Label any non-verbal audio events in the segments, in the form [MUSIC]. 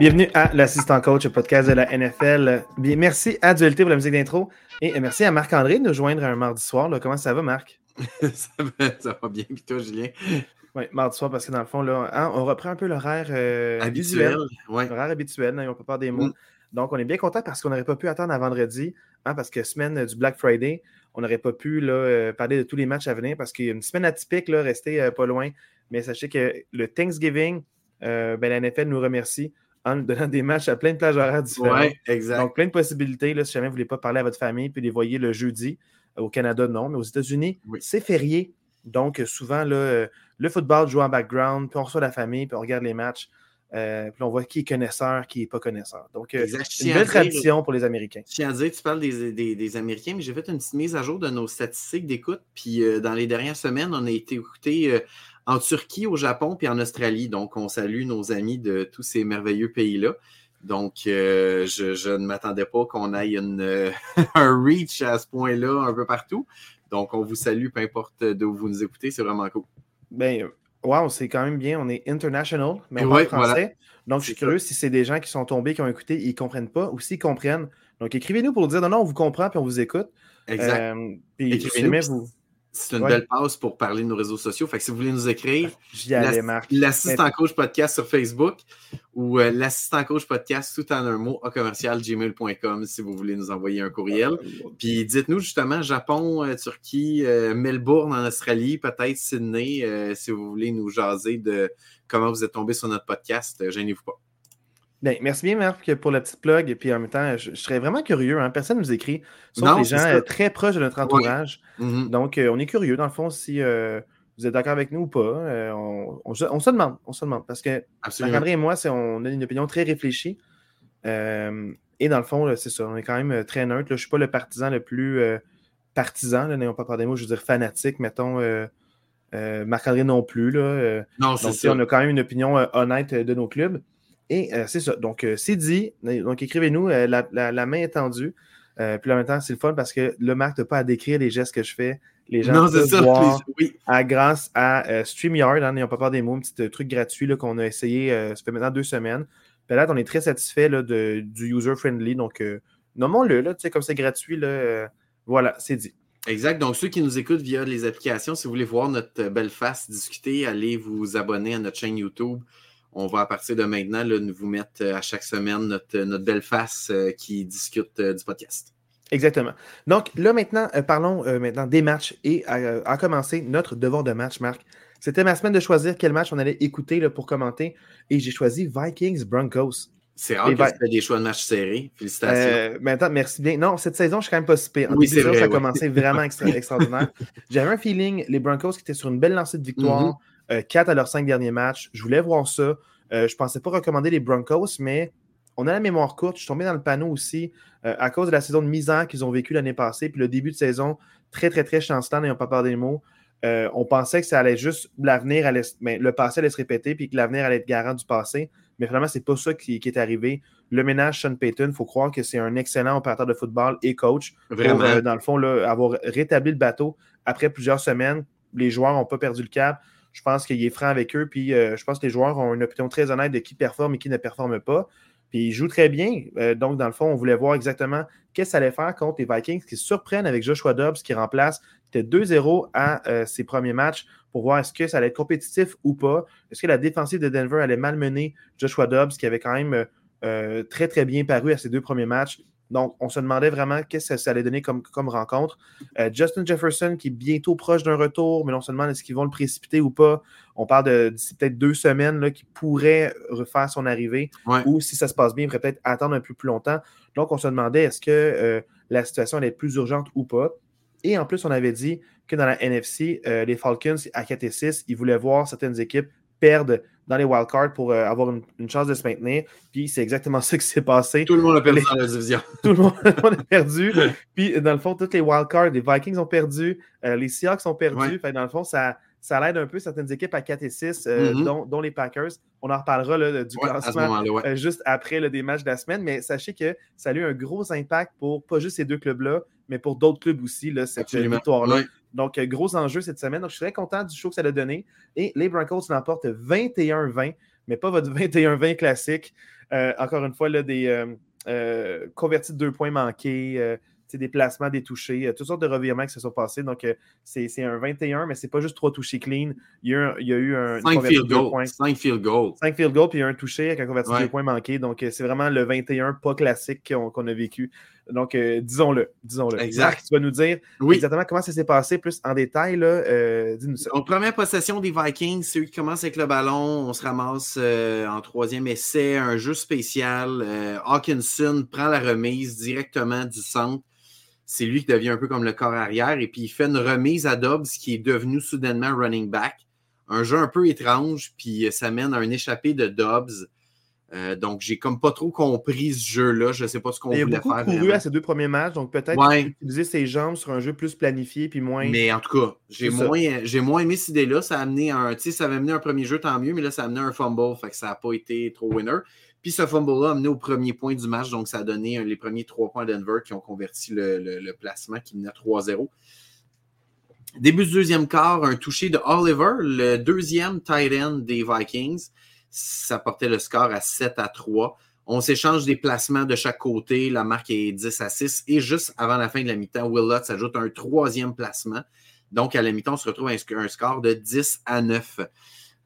Bienvenue à l'assistant coach, le podcast de la NFL. Bien, merci à Dualité pour la musique d'intro et merci à Marc-André de nous joindre un mardi soir. Comment ça va, Marc? [LAUGHS] ça, va, bien. Puis toi, Julien? Oui, mardi soir, parce que dans le fond, là, hein, on reprend un peu l'horaire euh, habituel. L'horaire habituel, on ne peut pas des mots. Mm. Donc, on est bien content parce qu'on n'aurait pas pu attendre à vendredi, hein, parce que semaine du Black Friday, on n'aurait pas pu là, euh, parler de tous les matchs à venir parce qu'il y a une semaine atypique, là, restée euh, pas loin. Mais sachez que le Thanksgiving, ben, la NFL nous remercie en nous donnant des matchs à plein de plages horaires différentes. Ouais, exact. Donc, plein de possibilités. Là, si jamais vous ne voulez pas parler à votre famille, puis les voyez le jeudi. Au Canada, non, mais aux États-Unis, c'est férié. Donc, souvent, là, le football joue en background, puis on reçoit la famille, puis on regarde les matchs. Euh, puis on voit qui est connaisseur, qui n'est pas connaisseur. Donc, euh, une belle tradition pour les Américains. Je tiens à dire, tu parles des, des, Américains, mais j'ai fait une petite mise à jour de nos statistiques d'écoute. Puis euh, dans les dernières semaines, on a été écouté en Turquie, au Japon, puis en Australie. Donc, on salue nos amis de tous ces merveilleux pays-là. Donc, je, je, ne m'attendais pas qu'on aille une, [LAUGHS] un reach à ce point-là un peu partout. Donc, on vous salue, peu importe d'où vous nous écoutez, c'est vraiment cool. Ben, wow, c'est quand même bien. On est international, mais en français. Donc, je suis curieux si c'est des gens qui sont tombés, qui ont écouté, ils ne comprennent pas, ou s'ils comprennent. Donc, écrivez-nous pour dire non, non, on vous comprend, puis on vous écoute. Exact. Euh, puis, vous, c'est une belle pause pour parler de nos réseaux sociaux. Fait que si vous voulez nous écrire, l'assistant coach podcast sur Facebook ou euh, l'assistant coach podcast tout en un mot à commercial gmail.com si vous voulez nous envoyer un courriel. Puis dites-nous justement Japon, euh, Turquie, euh, Melbourne en Australie, peut-être Sydney, si vous voulez nous jaser de comment vous êtes tombé sur notre podcast. Gênez-vous pas. Ben, merci bien, Marc, pour la petite plug. Et puis en même temps, je, serais vraiment curieux. Hein. Personne ne nous écrit, sauf des gens euh, très proches de notre entourage. Mm-hmm. Donc, euh, on est curieux, dans le fond, si euh, vous êtes d'accord avec nous ou pas. On, se demande. On se demande. Parce que Marc-André et moi, on a une opinion très réfléchie. et dans le fond, c'est ça. On est quand même très neutre. Je ne suis pas le partisan le plus partisan, n'ayons pas par des mots, je veux dire fanatique, mettons. Marc-André non plus. Là, non, c'est ça. On a quand même une opinion honnête de nos clubs. Et euh, c'est ça. Donc, euh, c'est dit. Donc, écrivez-nous. Euh, la, main est tendue. puis en même temps, c'est le fun parce que le Marc n'a pas à décrire les gestes que je fais. Les gens non, peuvent voir oui. à, grâce à StreamYard. Hein, N'ayons pas peur des mots, un petit truc gratuit qu'on a essayé. ça fait maintenant deux semaines. Puis là, on est très satisfait de, du user-friendly. Donc, nommons-le. Là, comme c'est gratuit, là, voilà, c'est dit. Exact. Donc, ceux qui nous écoutent via les applications, si vous voulez voir notre belle face discuter, allez vous abonner à notre chaîne YouTube on va à partir de maintenant là, nous vous mettre euh, à chaque semaine notre, notre belle face euh, qui discute euh, du podcast. Exactement. Donc là maintenant, parlons maintenant des matchs et à, commencer notre devoir de match, Marc. C'était ma semaine de choisir quel match on allait écouter là, pour commenter et j'ai choisi Vikings Broncos. C'est rare que tu des choix de match serrés. Félicitations. maintenant, merci bien. Non, cette saison, je suis quand même pas si oui, c'est vrai, ça a commencé vraiment [LAUGHS] extraordinaire. J'avais un feeling, les Broncos qui étaient sur une belle lancée de victoire. Mm-hmm. 4 euh, à leurs 5 derniers matchs. Je voulais voir ça. Euh, je ne pensais pas recommander les Broncos, mais on a la mémoire courte. Je suis tombé dans le panneau aussi euh, à cause de la saison de misère qu'ils ont vécue l'année passée, puis le début de saison très, très, très chancelant, n'ayant pas peur des mots. on pensait que ça allait juste, l'avenir allait, mais le passé allait se répéter, puis que l'avenir allait être garant du passé. Mais finalement, ce n'est pas ça qui, est arrivé. Le ménage Sean Payton, il faut croire que c'est un excellent opérateur de football et coach. Vraiment. dans le fond, là, avoir rétabli le bateau après plusieurs semaines. Les joueurs n'ont pas perdu le cap. Je pense qu'il est franc avec eux. Puis euh, je pense que les joueurs ont une opinion très honnête de qui performe et qui ne performe pas. Puis ils jouent très bien. Euh, donc, dans le fond, on voulait voir exactement qu'est-ce que ça allait faire contre les Vikings qui surprennent avec Joshua Dobbs qui remplace, qui était 2-0 à euh, ses premiers matchs pour voir est-ce que ça allait être compétitif ou pas. Est-ce que la défensive de Denver allait malmener Joshua Dobbs qui avait quand même très, très bien paru à ses deux premiers matchs? Donc, on se demandait vraiment qu'est-ce que ça allait donner comme, comme rencontre. Euh, Justin Jefferson, qui est bientôt proche d'un retour, mais on se demande est-ce qu'ils vont le précipiter ou pas. On parle de peut-être deux semaines qui pourrait refaire son arrivée. Ou si ça se passe bien, il pourrait peut-être attendre un peu plus longtemps. Donc, on se demandait est-ce que euh, la situation allait être plus urgente ou pas. Et en plus, on avait dit que dans la NFC, euh, les Falcons à 4 et 6, ils voulaient voir certaines équipes perdre dans les wildcards pour euh, avoir une, chance de se maintenir. Puis c'est exactement [LAUGHS] ça qui s'est passé. Tout le monde a perdu dans la division. [LAUGHS] Tout le monde, a perdu. [LAUGHS] Puis dans le fond, toutes les wildcards, les Vikings ont perdu, euh, les Seahawks ont perdu. Fait, dans le fond, ça, ça l'aide un peu certaines équipes à 4 et 6, euh, mm-hmm. dont, les Packers. On en reparlera là, du classement juste après le des matchs de la semaine. Mais sachez que ça a eu un gros impact pour pas juste ces deux clubs-là, mais pour d'autres clubs aussi, là, cette victoire-là. Donc, euh, gros enjeu cette semaine. Donc, je suis très content du show que ça a donné. Et les Broncos l'emportent 21-20. mais pas votre [LAUGHS] 21-20 classique. encore une fois, là, des convertis de deux points manqués des placements, des touchés, toutes sortes de revirements qui se sont passés. Donc, euh, c'est un 21, mais c'est pas juste trois touchés clean. Il y a, eu un. 5 field goals. 5 field goals. 5 field goals, puis il y a un touché avec un converti de deux points manqués. Donc, euh, c'est vraiment le 21 pas classique qu'on a vécu. Donc, euh, disons-le. Disons-le. Exact. tu vas nous dire exactement comment ça s'est passé plus en détail. Là, dis-nous ça. Donc, première possession des Vikings, c'est eux qui commencent avec le ballon. On se ramasse en troisième essai, un jeu spécial. Hawkinson prend la remise directement du centre c'est lui qui devient un peu comme le corps arrière. Et puis, il fait une remise à Dobbs qui est devenu soudainement running back. Un jeu un peu étrange, puis ça mène à un échappé de Dobbs. Euh, donc, j'ai comme pas trop compris ce jeu-là. Je ne sais pas ce qu'on voulait faire. Il a beaucoup couru à ses deux premiers matchs, donc peut-être utiliser ses jambes sur un jeu plus planifié puis moins. Mais en tout cas, j'ai moins, moins aimé cette idée-là. Ça a amené un, ça avait amené un premier jeu, tant mieux, mais là, ça a amené un fumble, fait que ça n'a pas été trop winner. Puis ce fumble-là a amené au premier point du match, donc ça a donné les premiers trois points à Denver qui ont converti le, placement qui menait 3-0. Début du deuxième quart, un touché de Oliver, le deuxième tight end des Vikings. Ça portait le score à 7 à 3. On s'échange des placements de chaque côté. La marque est 10 à 6. Et juste avant la fin de la mi-temps, Will Lutz ajoute un troisième placement. Donc, à la mi-temps, on se retrouve à un score de 10 à 9.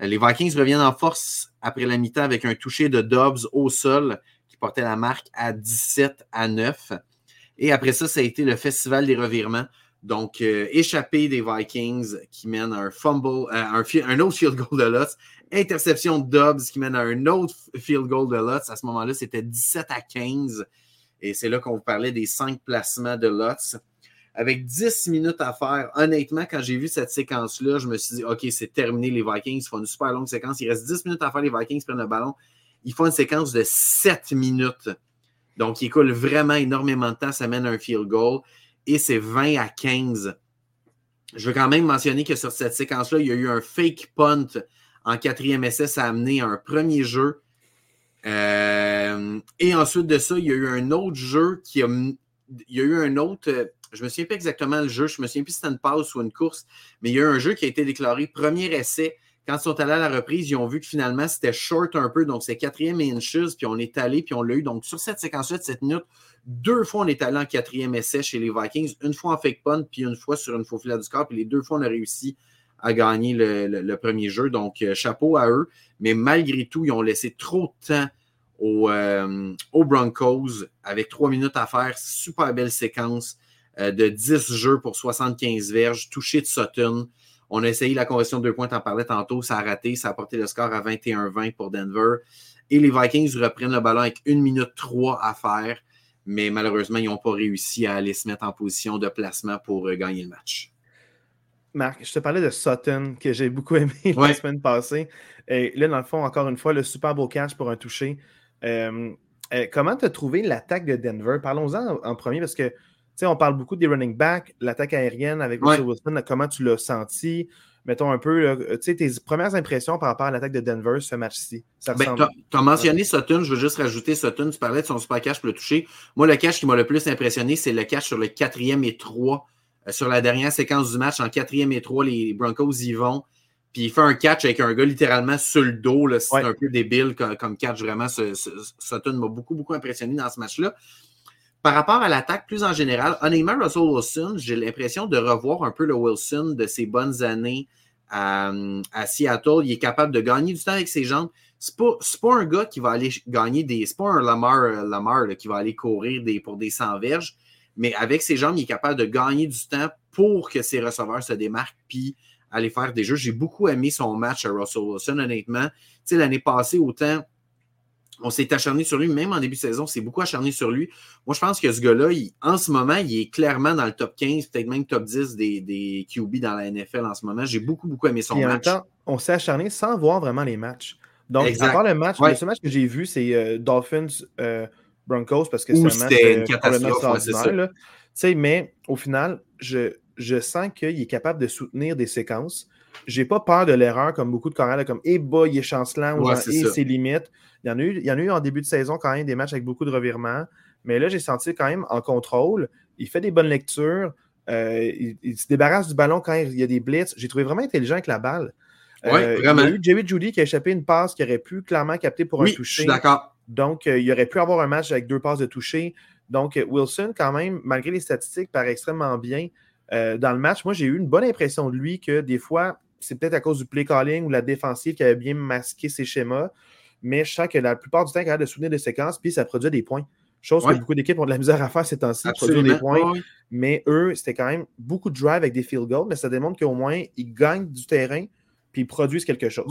Euh, les Vikings reviennent en force après la mi-temps avec un toucher de Dobbs au sol qui portait la marque à 17 à 9. Et après ça, ça a été le festival des revirements. Donc, euh, échappé des Vikings qui mène un fumble, euh, un, autre field goal de Lutz. Interception de Dobbs qui mène à un autre field goal de Lutz. À ce moment-là, c'était 17 à 15. Et c'est là qu'on vous parlait des cinq placements de Lutz avec 10 minutes à faire. Honnêtement, quand j'ai vu cette séquence-là, je me suis dit, OK, c'est terminé, les Vikings font une super longue séquence. Il reste 10 minutes à faire, les Vikings prennent le ballon. Ils font une séquence de 7 minutes. Donc, il coule vraiment énormément de temps. Ça mène un field goal. Et c'est 20 à 15. Je veux quand même mentionner que sur cette séquence-là, il y a eu un fake punt en quatrième essai. Ça a amené un premier jeu. Euh, et ensuite de ça, il y a eu un autre jeu qui a. Il y a eu un autre je me souviens pas exactement le jeu, je me souviens plus si c'était une pause ou une course, mais il y a eu un jeu qui a été déclaré premier essai. Quand ils sont allés à la reprise, ils ont vu que finalement c'était short un peu, donc c'est quatrième inches, puis on est allé, puis on l'a eu. Donc sur cette séquence-là de cette minute, deux fois on est allé en quatrième essai chez les Vikings, une fois en fake punt, puis une fois sur une faux filet du score, puis les deux fois on a réussi à gagner le, premier jeu. Donc euh, chapeau à eux, mais malgré tout, ils ont laissé trop de temps aux, euh, Broncos avec trois minutes à faire. Super belle séquence. Euh, de 10 jeux pour 75 verges, touché de Sutton. On a essayé la conversion de deux points, en parlais tantôt, ça a raté, ça a porté le score à 21-20 pour Denver. Et les Vikings reprennent le ballon avec 1 minute 3 à faire, mais malheureusement, ils n'ont pas réussi à aller se mettre en position de placement pour gagner le match. Marc, je te parlais de Sutton, que j'ai beaucoup [LAUGHS] aimé la semaine passée. Et là, dans le fond, encore une fois, le Super Bowl catch pour un toucher. Euh, comment tu as trouvé l'attaque de Denver? Parlons-en en, premier, parce que sais, on parle beaucoup des running backs, l'attaque aérienne avec Wilson, comment tu l'as senti? Mettons un peu, tes premières impressions par rapport à l'attaque de Denver, ce match-ci. Ben, tu as, mentionné Sutton, je veux juste rajouter Sutton, tu parlais de son super cash pour le toucher. Moi, le cash qui m'a le plus impressionné, c'est le cash sur le quatrième et trois. Euh, sur la dernière séquence du match, en quatrième et trois, les Broncos y vont. Puis il fait un catch avec un gars littéralement sur le dos. C'est un peu débile comme, comme catch. Vraiment, Sutton m'a beaucoup, beaucoup impressionné dans ce match-là. Par rapport à l'attaque plus en général, honnêtement, Russell Wilson, j'ai l'impression de revoir un peu le Wilson de ses bonnes années à, Seattle. Il est capable de gagner du temps avec ses jambes. C'est pas, pas un gars qui va aller gagner des. C'est pas un Lamar, euh, Lamar qui va aller courir des, pour des 100 verges, mais avec ses jambes, il est capable de gagner du temps pour que ses receveurs se démarquent puis aller faire des jeux. J'ai beaucoup aimé son match à Russell Wilson, honnêtement. Tu sais, l'année passée, autant on s'est acharné sur lui, même en début de saison, c'est beaucoup acharné sur lui. Moi, je pense que ce gars-là, en ce moment, il est clairement dans le top 15, peut-être même top 10 des, des, QB dans la NFL en ce moment. J'ai beaucoup, beaucoup aimé son match. En même temps, on s'est acharné sans voir vraiment les matchs. Donc, à part le match, le seul match que j'ai vu, c'est euh, Dolphins euh, Broncos parce que c'est un match une euh, catastrophe, Mais au final, je, je sens qu'il est capable de soutenir des séquences. J'ai pas peur de l'erreur comme beaucoup de chorales, comme Eh bah, il est chancelant ou et ses limites. Il y, en a eu, il y en a eu en début de saison quand même des matchs avec beaucoup de revirements. Mais là, j'ai senti quand même en contrôle. Il fait des bonnes lectures. Euh, il, se débarrasse du ballon quand il y a des blitz. J'ai trouvé vraiment intelligent avec la balle. Euh, il y a eu Jerry Judy qui a échappé une passe qui aurait pu clairement capter pour un toucher. Je suis d'accord. Donc, il aurait pu avoir un match avec deux passes de toucher. Donc, Wilson, quand même, malgré les statistiques, paraît extrêmement bien. dans le match, moi, j'ai eu une bonne impression de lui que des fois, c'est peut-être à cause du play calling ou la défensive qui avait bien masqué ses schémas. Mais je sens que la plupart du temps, il a de souvenir des séquences, puis ça produit des points. Chose que beaucoup d'équipes ont de la misère à faire ces temps-ci, produire des points. Mais eux, c'était quand même beaucoup de drive avec des field goals, mais ça démontre qu'au moins, ils gagnent du terrain, puis ils produisent quelque chose.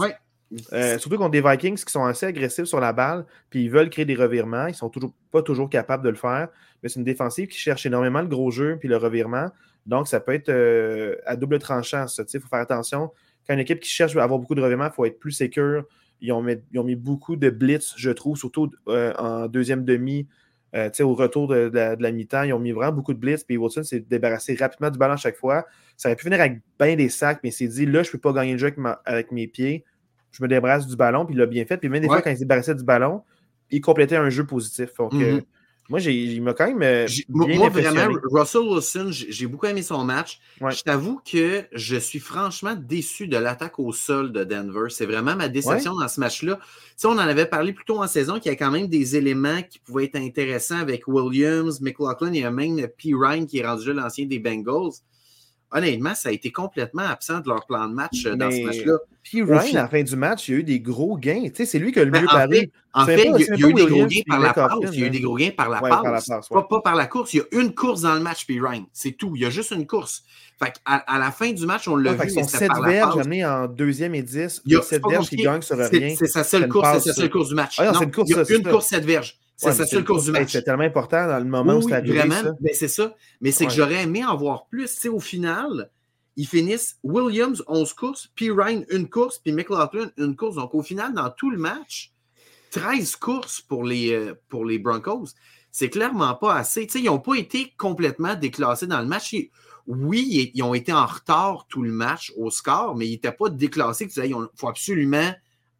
Euh, surtout contre des Vikings qui sont assez agressifs sur la balle, puis ils veulent créer des revirements. Ils ne sont toujours, pas toujours capables de le faire. Mais c'est une défensive qui cherche énormément le gros jeu puis le revirement. Donc, ça peut être euh, à double tranchant. Il faut faire attention. Quand une équipe qui cherche à avoir beaucoup de revirements, il faut être plus sécure. Ils ont, mis, beaucoup de blitz, je trouve, surtout euh, en deuxième demi. Euh, au retour de, la, mi-temps, ils ont mis vraiment beaucoup de blitz. Puis Wilson s'est débarrassé rapidement du ballon à chaque fois. Ça aurait pu finir avec bien des sacs, mais il s'est dit là, je ne peux pas gagner le jeu avec, mes pieds. Je me débarrasse du ballon, puis il l'a bien fait. Puis même des fois, quand il s'est débarrassé du ballon, il complétait un jeu positif. Donc, euh, mm-hmm. Moi, il m'a quand même. Euh, moi, vraiment, Russell Wilson, j'ai beaucoup aimé son match. Je t'avoue que je suis franchement déçu de l'attaque au sol de Denver. C'est vraiment ma déception dans ce match-là. on en avait parlé plus tôt en saison qu'il y a quand même des éléments qui pouvaient être intéressants avec Williams, McLaughlin et même P. Ryan qui est rendu l'ancien des Bengals honnêtement, ça a été complètement absent de leur plan de match euh, dans ce match-là. Puis Ryan, à la fin du match, il y a eu des gros gains. Tu sais, c'est lui qui a le ben, mieux pari. En fait, il, y a, eu des gros gains par la passe. Il y a eu des gros gains par la passe. pas, par la course. Il y a une course dans le match, puis Ryan. C'est tout. Il y a juste une course. Fait à, à la fin du match, on l'a vu. Son 7 verges amené en deuxième et 10. Il y a 7 verges qui gagne sur rien. C'est sa seule course, c'est sa seule course du match. Non, il y a une course 7 verges. C'est sa seule course du match. C'est tellement important dans le moment où c'est arrivé. Vraiment, ben, c'est ça. Mais c'est que j'aurais aimé en voir plus. Tu sais, au final, ils finissent Williams 11 courses, puis Ryan une course, puis McLaughlin une course. Donc, au final, dans tout le match, 13 courses pour les, euh, pour les Broncos. C'est clairement pas assez. ils n'ont pas été complètement déclassés dans le match. oui, ils ont été en retard tout le match au score, mais ils n'étaient pas déclassés. Il faut absolument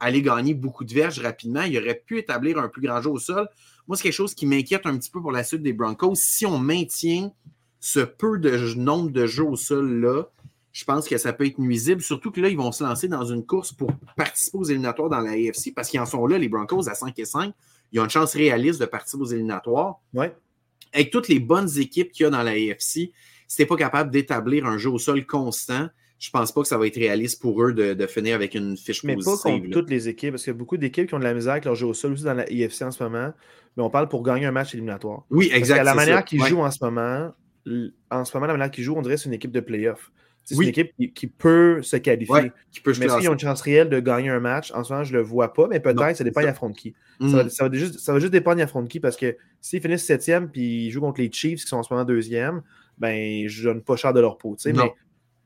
aller gagner beaucoup de verges rapidement. Ils auraient pu établir un plus grand jeu au sol. Moi, c'est quelque chose qui m'inquiète un petit peu pour la suite des Broncos. Si on maintient ce peu de nombre de jeux au sol-là, je pense que ça peut être nuisible, surtout que là, ils vont se lancer dans une course pour participer aux éliminatoires dans la AFC parce qu'ils en sont là, les Broncos, à 5 et 5. Ils ont une chance réaliste de participer aux éliminatoires. Ouais. Avec toutes les bonnes équipes qu'il y a dans la AFC, si tu pas capable d'établir un jeu au sol constant, je pense pas que ça va être réaliste pour eux de, finir avec une fiche mais positive. Mais pas contre toutes les équipes, parce qu'il y a beaucoup d'équipes qui ont de la misère avec leur jeu au sol aussi dans la AFC en ce moment. Mais on parle pour gagner un match éliminatoire. Oui, exactement. La manière qu'ils jouent en ce moment, en ce moment, la manière qu'ils jouent, on dirait que c'est une équipe de playoff. C'est une équipe qui, peut se qualifier. qui peut mais s'ils ont une chance réelle de gagner un match, en ce moment, je ne le vois pas, mais peut-être, ça dépend, il affronte qui. Ça, va, mm. juste, ça va juste dépendre, affronte qui, parce que s'ils finissent septième puis ils jouent contre les Chiefs qui sont en ce moment deuxième, ben, je donne pas cher de leur peau. Mais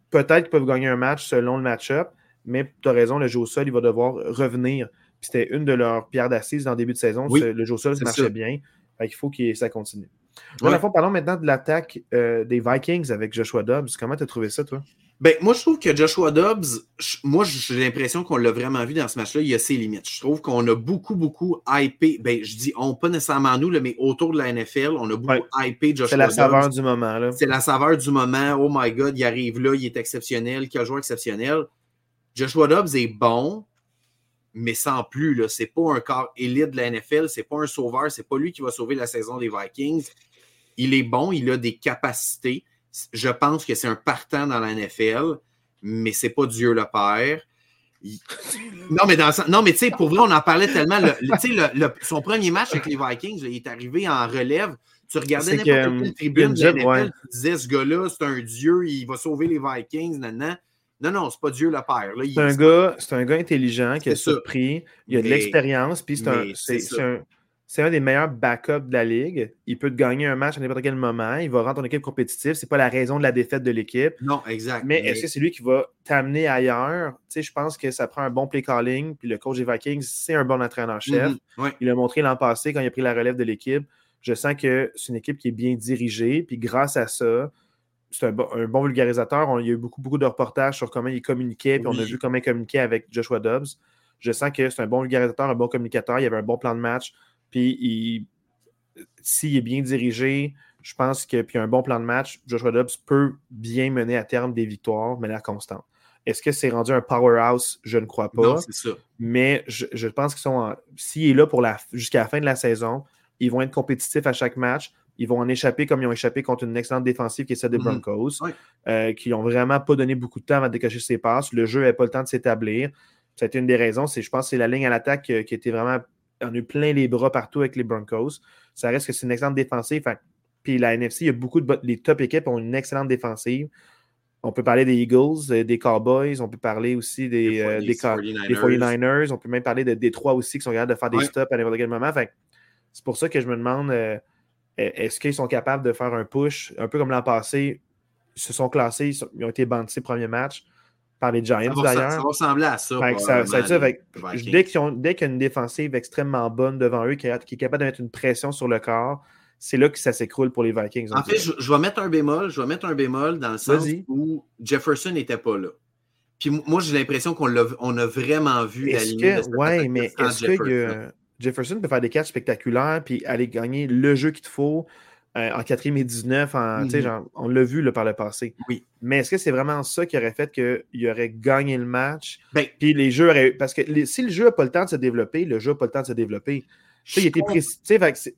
peut-être qu'ils peuvent gagner un match selon le match-up, mais tu as raison, le jeu au sol, il va devoir revenir. C'était une de leurs pierres d'assises dans le début de saison. le jeu au sol, ça marchait bien. il faut que ça continue. Ouais. parlons maintenant de l'attaque euh, des Vikings avec Joshua Dobbs. Comment tu as trouvé ça, toi? Ben, moi, je trouve que Joshua Dobbs, moi, j'ai l'impression qu'on l'a vraiment vu dans ce match-là. Il y a ses limites. Je trouve qu'on a beaucoup, beaucoup hypé. Ben, je dis on, pas nécessairement nous, mais autour de la NFL, on a beaucoup hypé Joshua Dobbs. C'est la saveur du moment. C'est la saveur du moment. Oh my God, il arrive là, il est exceptionnel. Quel joueur exceptionnel. Joshua Dobbs est bon, mais sans plus. Ce n'est pas un corps élite de la NFL. C'est pas un sauveur. C'est pas lui qui va sauver la saison des Vikings il est bon, il a des capacités. Je pense que c'est un partant dans la NFL, mais c'est pas Dieu le Père. [LAUGHS] Non, mais, dans... non, mais tu sais, pour vrai, on en parlait tellement. Le, son premier match avec les Vikings, il est arrivé en relève. Tu regardais n'importe quelle tribune de NFL, tu disais ce gars-là, c'est un dieu, il va sauver les Vikings. Non, non, non, non c'est pas Dieu le Père. C'est un, gars, un gars intelligent qui a surpris, il a de l'expérience, puis c'est un, c'est un des meilleurs backups de la ligue. Il peut te gagner un match à n'importe quel moment. Il va rendre ton équipe compétitive. Ce n'est pas la raison de la défaite de l'équipe. Non, exact. Mais, est-ce que c'est lui qui va t'amener ailleurs? Tu sais, je pense que ça prend un bon play calling. Puis le coach des Vikings, c'est un bon entraîneur-chef. Mm-hmm. Il l'a montré l'an passé quand il a pris la relève de l'équipe. Je sens que c'est une équipe qui est bien dirigée. Puis grâce à ça, c'est un, bon, vulgarisateur. il y a eu beaucoup, beaucoup de reportages sur comment il communiquait. Puis on a vu comment il communiquait avec Joshua Dobbs. Je sens que c'est un bon vulgarisateur, un bon communicateur. Il y avait un bon plan de match. Puis s'il est bien dirigé, je pense que puis un bon plan de match, Joshua Dobbs peut bien mener à terme des victoires de manière constante. Est-ce que c'est rendu un powerhouse? Je ne crois pas. Non, c'est ça. Mais je, pense qu'ils sont. S'il est là pour la, jusqu'à la fin de la saison, ils vont être compétitifs à chaque match. Ils vont en échapper comme ils ont échappé contre une excellente défensive qui est celle des mhm. Broncos, euh, qui n'ont vraiment pas donné beaucoup de temps à décocher ses passes. Le jeu n'avait pas le temps de s'établir. Ça a été une des raisons. C'est, je pense que c'est la ligne à l'attaque euh, qui était vraiment. On a eu plein les bras partout avec les Broncos. Ça reste que c'est une excellente défensive. puis la NFC, il y a beaucoup de. Les top équipes ont une excellente défensive. On peut parler des Eagles, euh, des Cowboys, on peut parler aussi des, 49ers. on peut même parler de Détroit aussi qui sont capables de faire des stops à n'importe quel moment. c'est pour ça que je me demande est-ce qu'ils sont capables de faire un push, un peu comme l'an passé, ils se sont classés, ils ont été bandés premier match par les Giants d'ailleurs. Ça va ressembler à ça. dès qu'il y a une défensive extrêmement bonne devant eux, qui est, capable de mettre une pression sur le corps, c'est là que ça s'écroule pour les Vikings. En fait, je, vais mettre un bémol. Je vais mettre un bémol dans le sens où Jefferson n'était pas là. Puis moi, j'ai l'impression qu'on a, on a vraiment vu la ligne. Oui, mais est-ce que Jefferson peut faire des catchs spectaculaires puis aller gagner le jeu qu'il te faut euh, en 4 et 19. Mm-hmm. on l'a vu par le passé. Oui. Mais est-ce que c'est vraiment ça qui aurait fait qu'il aurait gagné le match? Ben puis les jeux auraient. Parce que si le jeu n'a pas le temps de se développer, le jeu n'a pas le temps de se développer. il était précis.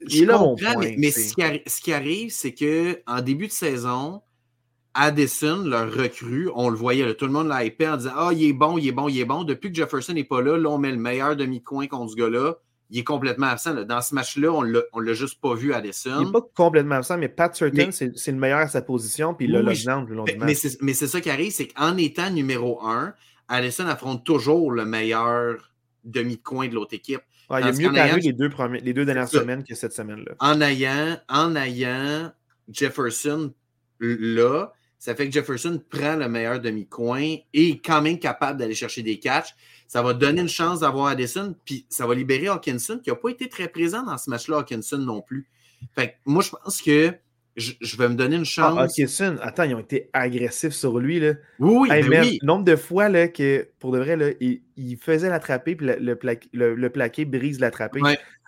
Il est là mon point. Mais, ce, qui arrive, c'est qu'en début de saison, Addison, leur recrue, on le voyait, tout le monde l'a hypé en disant Ah, il est bon, il est bon, il est bon. Depuis que Jefferson n'est pas là, là, on met le meilleur demi-coin contre ce gars-là il est complètement absent. Dans ce match-là, on ne l'a juste pas vu, Addison. Il n'est pas complètement absent, mais Pat Certain, c'est le meilleur à sa position, puis il a le long du match. Mais c'est ça qui arrive, c'est qu'en étant numéro un, Addison affronte toujours le meilleur demi-coin de l'autre équipe. il a mieux paru les deux, les deux dernières semaines que cette semaine-là. En ayant, en ayant Jefferson là, ça fait que Jefferson prend le meilleur demi-coin et est quand même capable d'aller chercher des catchs. Ça va donner une chance d'avoir Addison, puis ça va libérer Hawkinson, qui n'a pas été très présent dans ce match-là, Hawkinson non plus. Fait que moi, je pense que je, vais me donner une ah, chance. Ah, Hawkinson, attends, ils ont été agressifs sur lui. Là. Oui, ben oui. Nombre de fois là, que, pour de vrai, là, il, faisait l'attraper, puis le, le, plaqué brise l'attraper.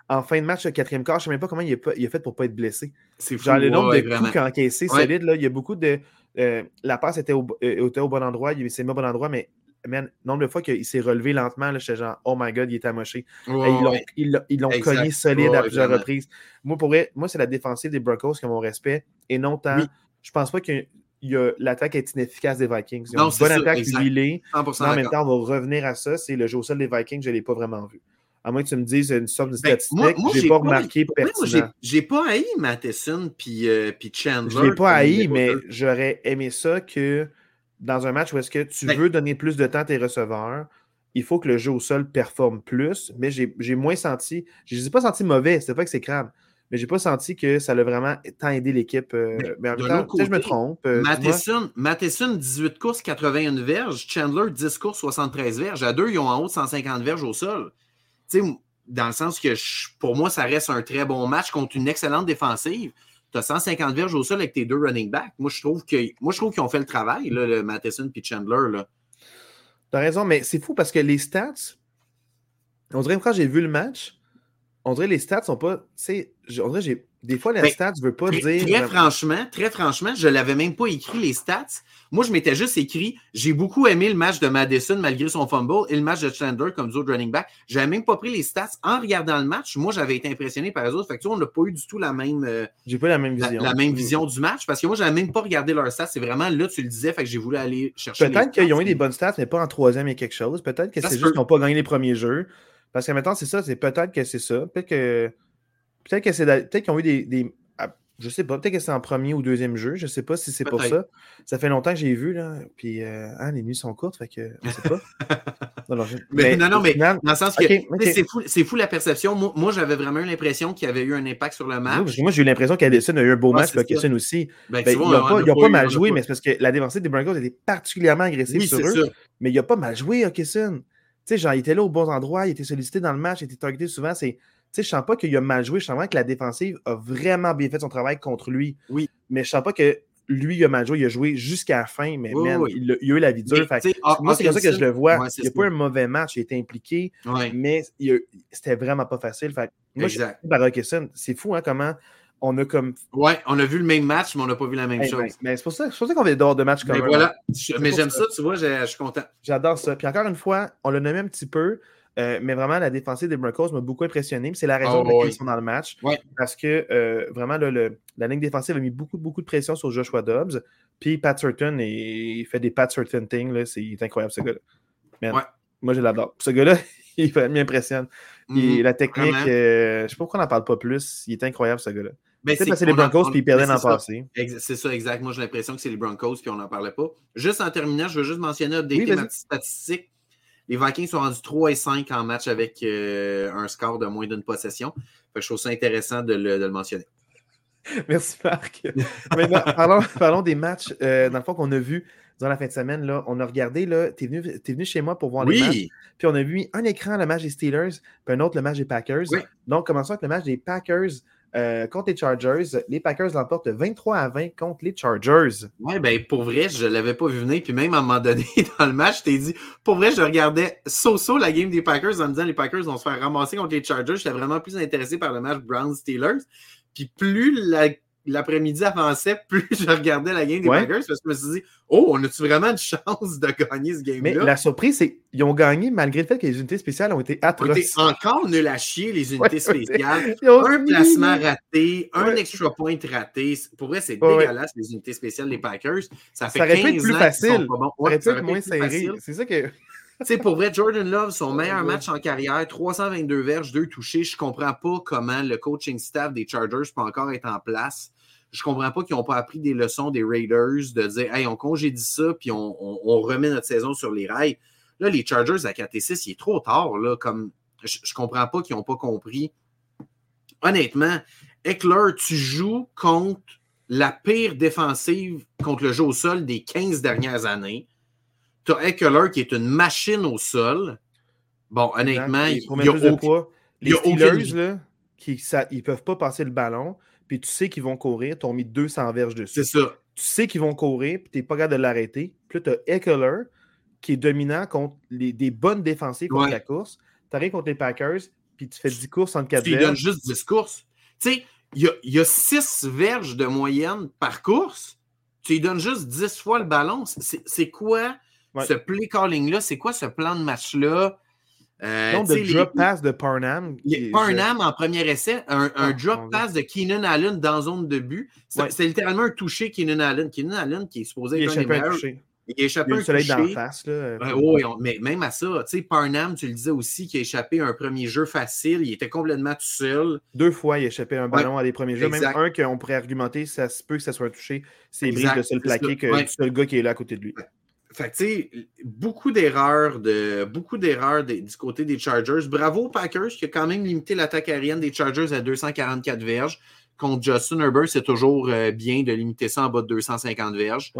En fin de match, le quatrième quart, je ne sais même pas comment il a, fait pour ne pas être blessé. C'est fou. Genre, le nombre de coups qu'il a encaissé, solide, là, il y a beaucoup de. Euh, la passe était au, euh, était au, bon endroit, il s'est mis au bon endroit, mais man, nombre de fois qu'il s'est relevé lentement, j'étais genre, oh my god, il est amoché. ils l'ont cogné solide à plusieurs reprises. Moi, pour moi, c'est la défensive des Broncos qui a mon respect et non tant. Je pense pas que l'attaque est inefficace des Vikings. Ils ont une bonne attaque huilée. En même temps, on va revenir à ça. C'est le jeu au sol des Vikings, je ne l'ai pas vraiment vu. À moins que tu me dises une sorte de ben, statistique, je n'ai pas remarqué pertinent. J'ai pas haï Matheson puis euh, Chandler. Je l'ai pas haï, mais j'aurais aimé ça que dans un match où est-ce que tu ben veux donner plus de temps à tes receveurs, il faut que le jeu au sol performe plus, mais j'ai moins senti, je ne les ai pas senti mauvais, c'est pas que c'est crâne, mais j'ai pas senti que ça a vraiment tant aidé l'équipe. Euh, mais, en même temps, je me trompe. Euh, Matheson, 18 courses, 81 verges. Chandler, 10 courses, 73 verges. À deux, ils ont en haut de 150 verges au sol. Dans le sens que pour moi, ça reste un très bon match contre une excellente défensive tu as 150 verges au sol avec tes deux running backs. Moi, je trouve qu'ils ont fait le travail, là, le Matheson et Chandler. Tu as raison, mais c'est fou parce que les stats, on dirait quand j'ai vu le match, on dirait les stats sont pas. On dirait j'ai des fois, les ben, stats ne veut pas dire. Très franchement, très franchement, je ne l'avais même pas écrit les stats. Moi, je m'étais juste écrit j'ai beaucoup aimé le match de Madison malgré son fumble et le match de Chandler comme autres running back. Je n'avais même pas pris les stats en regardant le match. Moi, j'avais été impressionné par les autres. Fait que, on n'a pas eu du tout la même. Euh, j'ai pas la même vision. La, même vision du match parce que moi, je n'avais même pas regardé leurs stats. C'est vraiment là, tu le disais, fait que j'ai voulu aller chercher. Peut-être qu'ils ont eu des bonnes stats, mais pas en troisième et quelque chose. Peut-être que c'est juste qu'ils n'ont pas gagné les premiers jeux. Parce que maintenant, c'est ça, c'est peut-être que c'est ça. Peut-être que. Peut-être que c'est peut-être qu'ils ont eu des, je sais pas, peut-être que c'est en premier ou deuxième jeu. Je sais pas si c'est pour ça. Ça fait longtemps que j'ai vu, là. Puis, euh, ah, les nuits sont courtes, fait que [LAUGHS] je sais pas. non, mais, non, mais dans le sens que c'est fou, la perception. Moi, j'avais vraiment l'impression qu'il y avait eu un impact sur le match. moi, j'ai eu l'impression qu'Addison a eu un beau match, Hawkinson aussi. Ben, ben, il n'a pas, mal joué, mais c'est parce que la défensive des Broncos était particulièrement agressive sur eux. Mais il n'a pas mal joué, Hawkinson. Tu sais, genre, il était là au bon endroit, il était sollicité dans le match, il était targeté souvent. C'est sais, je sens pas qu'il a mal joué. Je sens vraiment que la défensive a vraiment bien fait son travail contre lui. Oui. Mais je sens pas que lui, il a mal joué. Il a joué jusqu'à la fin, mais Il, a, eu la vie dure. moi, c'est comme ça que je le vois. il n'a pas un mauvais match. Il a été impliqué, mais c'était vraiment pas facile. Fait, moi, c'est fou hein, comment on a comme. Ouais, on a vu le même match, mais on n'a pas vu la même chose. mais c'est pour ça, ça qu'on avait dehors de match comme Mais voilà, mais j'aime ça. tu vois, je suis content. J'adore ça. Puis encore une fois, on l'a nommé un petit peu. Euh, mais vraiment, la défensive des Broncos m'a beaucoup impressionné. C'est la raison oh, pour laquelle ils sont dans le match. Parce que euh, vraiment, la ligne défensive a mis beaucoup, beaucoup de pression sur Joshua Dobbs. Puis Pat Certain, il fait des Pat Certain things. C'est incroyable, ce gars-là. Moi, je l'adore. Ce gars-là, [LAUGHS] il m'impressionne. Mm La technique, euh, je ne sais pas pourquoi on n'en parle pas plus. Il est incroyable, ce gars-là. Ben, c'est parce que les Broncos, puis ils perdaient l'an passé. C'est ça, exact. Moi, j'ai l'impression que c'est les Broncos, puis on n'en parlait pas. Juste en terminant, je veux juste mentionner des oui, statistiques. Les Vikings sont rendus 3 et 5 en match avec euh, un score de moins d'une possession. je trouve ça intéressant de le, mentionner. [LAUGHS] Merci, Marc. parlons, des matchs, euh, dans le fond, qu'on a vu dans la fin de semaine. Là, on a regardé, tu es venu, es venu chez moi pour voir les matchs. Puis on a vu un écran, le match des Steelers, puis un autre, le match des Packers. Donc, commençons avec le match des Packers euh, contre les Chargers. Les Packers l'emportent 23 à 20 contre les Chargers. Oui, ben pour vrai, je ne l'avais pas vu venir. Puis même à un moment donné, [LAUGHS] dans le match, je t'ai dit, pour vrai, je regardais so-so la game des Packers en me disant les Packers vont se faire ramasser contre les Chargers. J'étais vraiment plus intéressé par le match Browns-Steelers. Puis plus la l'après-midi avançait, [LAUGHS] plus je regardais la game des Packers parce que je me suis dit, oh, on a-tu vraiment une chance de gagner ce game-là? Mais la surprise, c'est qu'ils ont gagné malgré le fait que les unités spéciales ont été atroces. Encore nul à chier, les [LAUGHS] unités spéciales. un placement raté, un extra point raté. Pour vrai, c'est dégueulasse, les unités spéciales des Packers. Ça fait ça aurait 15 pu être plus facile. Pas bons. ça aurait pu être moins serré. C'est ça que. Sais, pour vrai, Jordan Love, son meilleur match en carrière, 322 verges, 2 touchés. Je ne comprends pas comment le coaching staff des Chargers peut encore être en place. Je ne comprends pas qu'ils n'ont pas appris des leçons des Raiders de dire Hey, on congédie ça, puis on, remet notre saison sur les rails. Là, les Chargers à 4 et 6, il est trop tard. Là, comme, je ne comprends pas qu'ils n'ont pas compris. Honnêtement, Eckler, tu joues contre la pire défensive contre le jeu au sol des 15 dernières années. Tu as Eckler qui est une machine au sol. Bon, honnêtement, il, y a, de poids. Les Steelers, là, qui, ça, ils ne peuvent pas passer le ballon, puis tu sais qu'ils vont courir, tu as mis 200 verges dessus. C'est ça. Tu sais qu'ils vont courir, puis tu n'es pas capable de l'arrêter. Puis là, tu as Eckler qui est dominant contre les, des bonnes défensives contre la course. Tu arrives contre les Packers, puis tu fais 10 courses en 4 Tu lui donnes juste 10 courses. Tu sais, il y a, 6 verges de moyenne par course. Tu lui donnes juste 10 fois le ballon. C'est quoi ce play calling-là? C'est quoi ce plan de match-là? Euh, non, le drop pass de Parnham. Parnham en premier essai, un, ah, drop pass de Keenan Allen dans zone de but. C'est littéralement un touché Keenan Allen. Keenan Allen qui est supposé être un des meilleurs. Il a échappé un soleil d'en face. Là. oui, mais même à ça, tu sais, Parnham, tu le disais aussi, qui a échappé un premier jeu facile. Il était complètement tout seul. Deux fois, il a échappé un ballon à des premiers jeux. Même un qu'on pourrait argumenter, ça se peut que ça soit un touché. C'est Brice de seul plaqué que le seul gars qui est là à côté de lui. Fait que, tu sais, beaucoup d'erreurs de, beaucoup d'erreurs du côté des Chargers. Bravo Packers qui a quand même limité l'attaque aérienne des Chargers à 244 verges. Contre Justin Herbert, c'est toujours euh, bien de limiter ça en bas de 250 verges.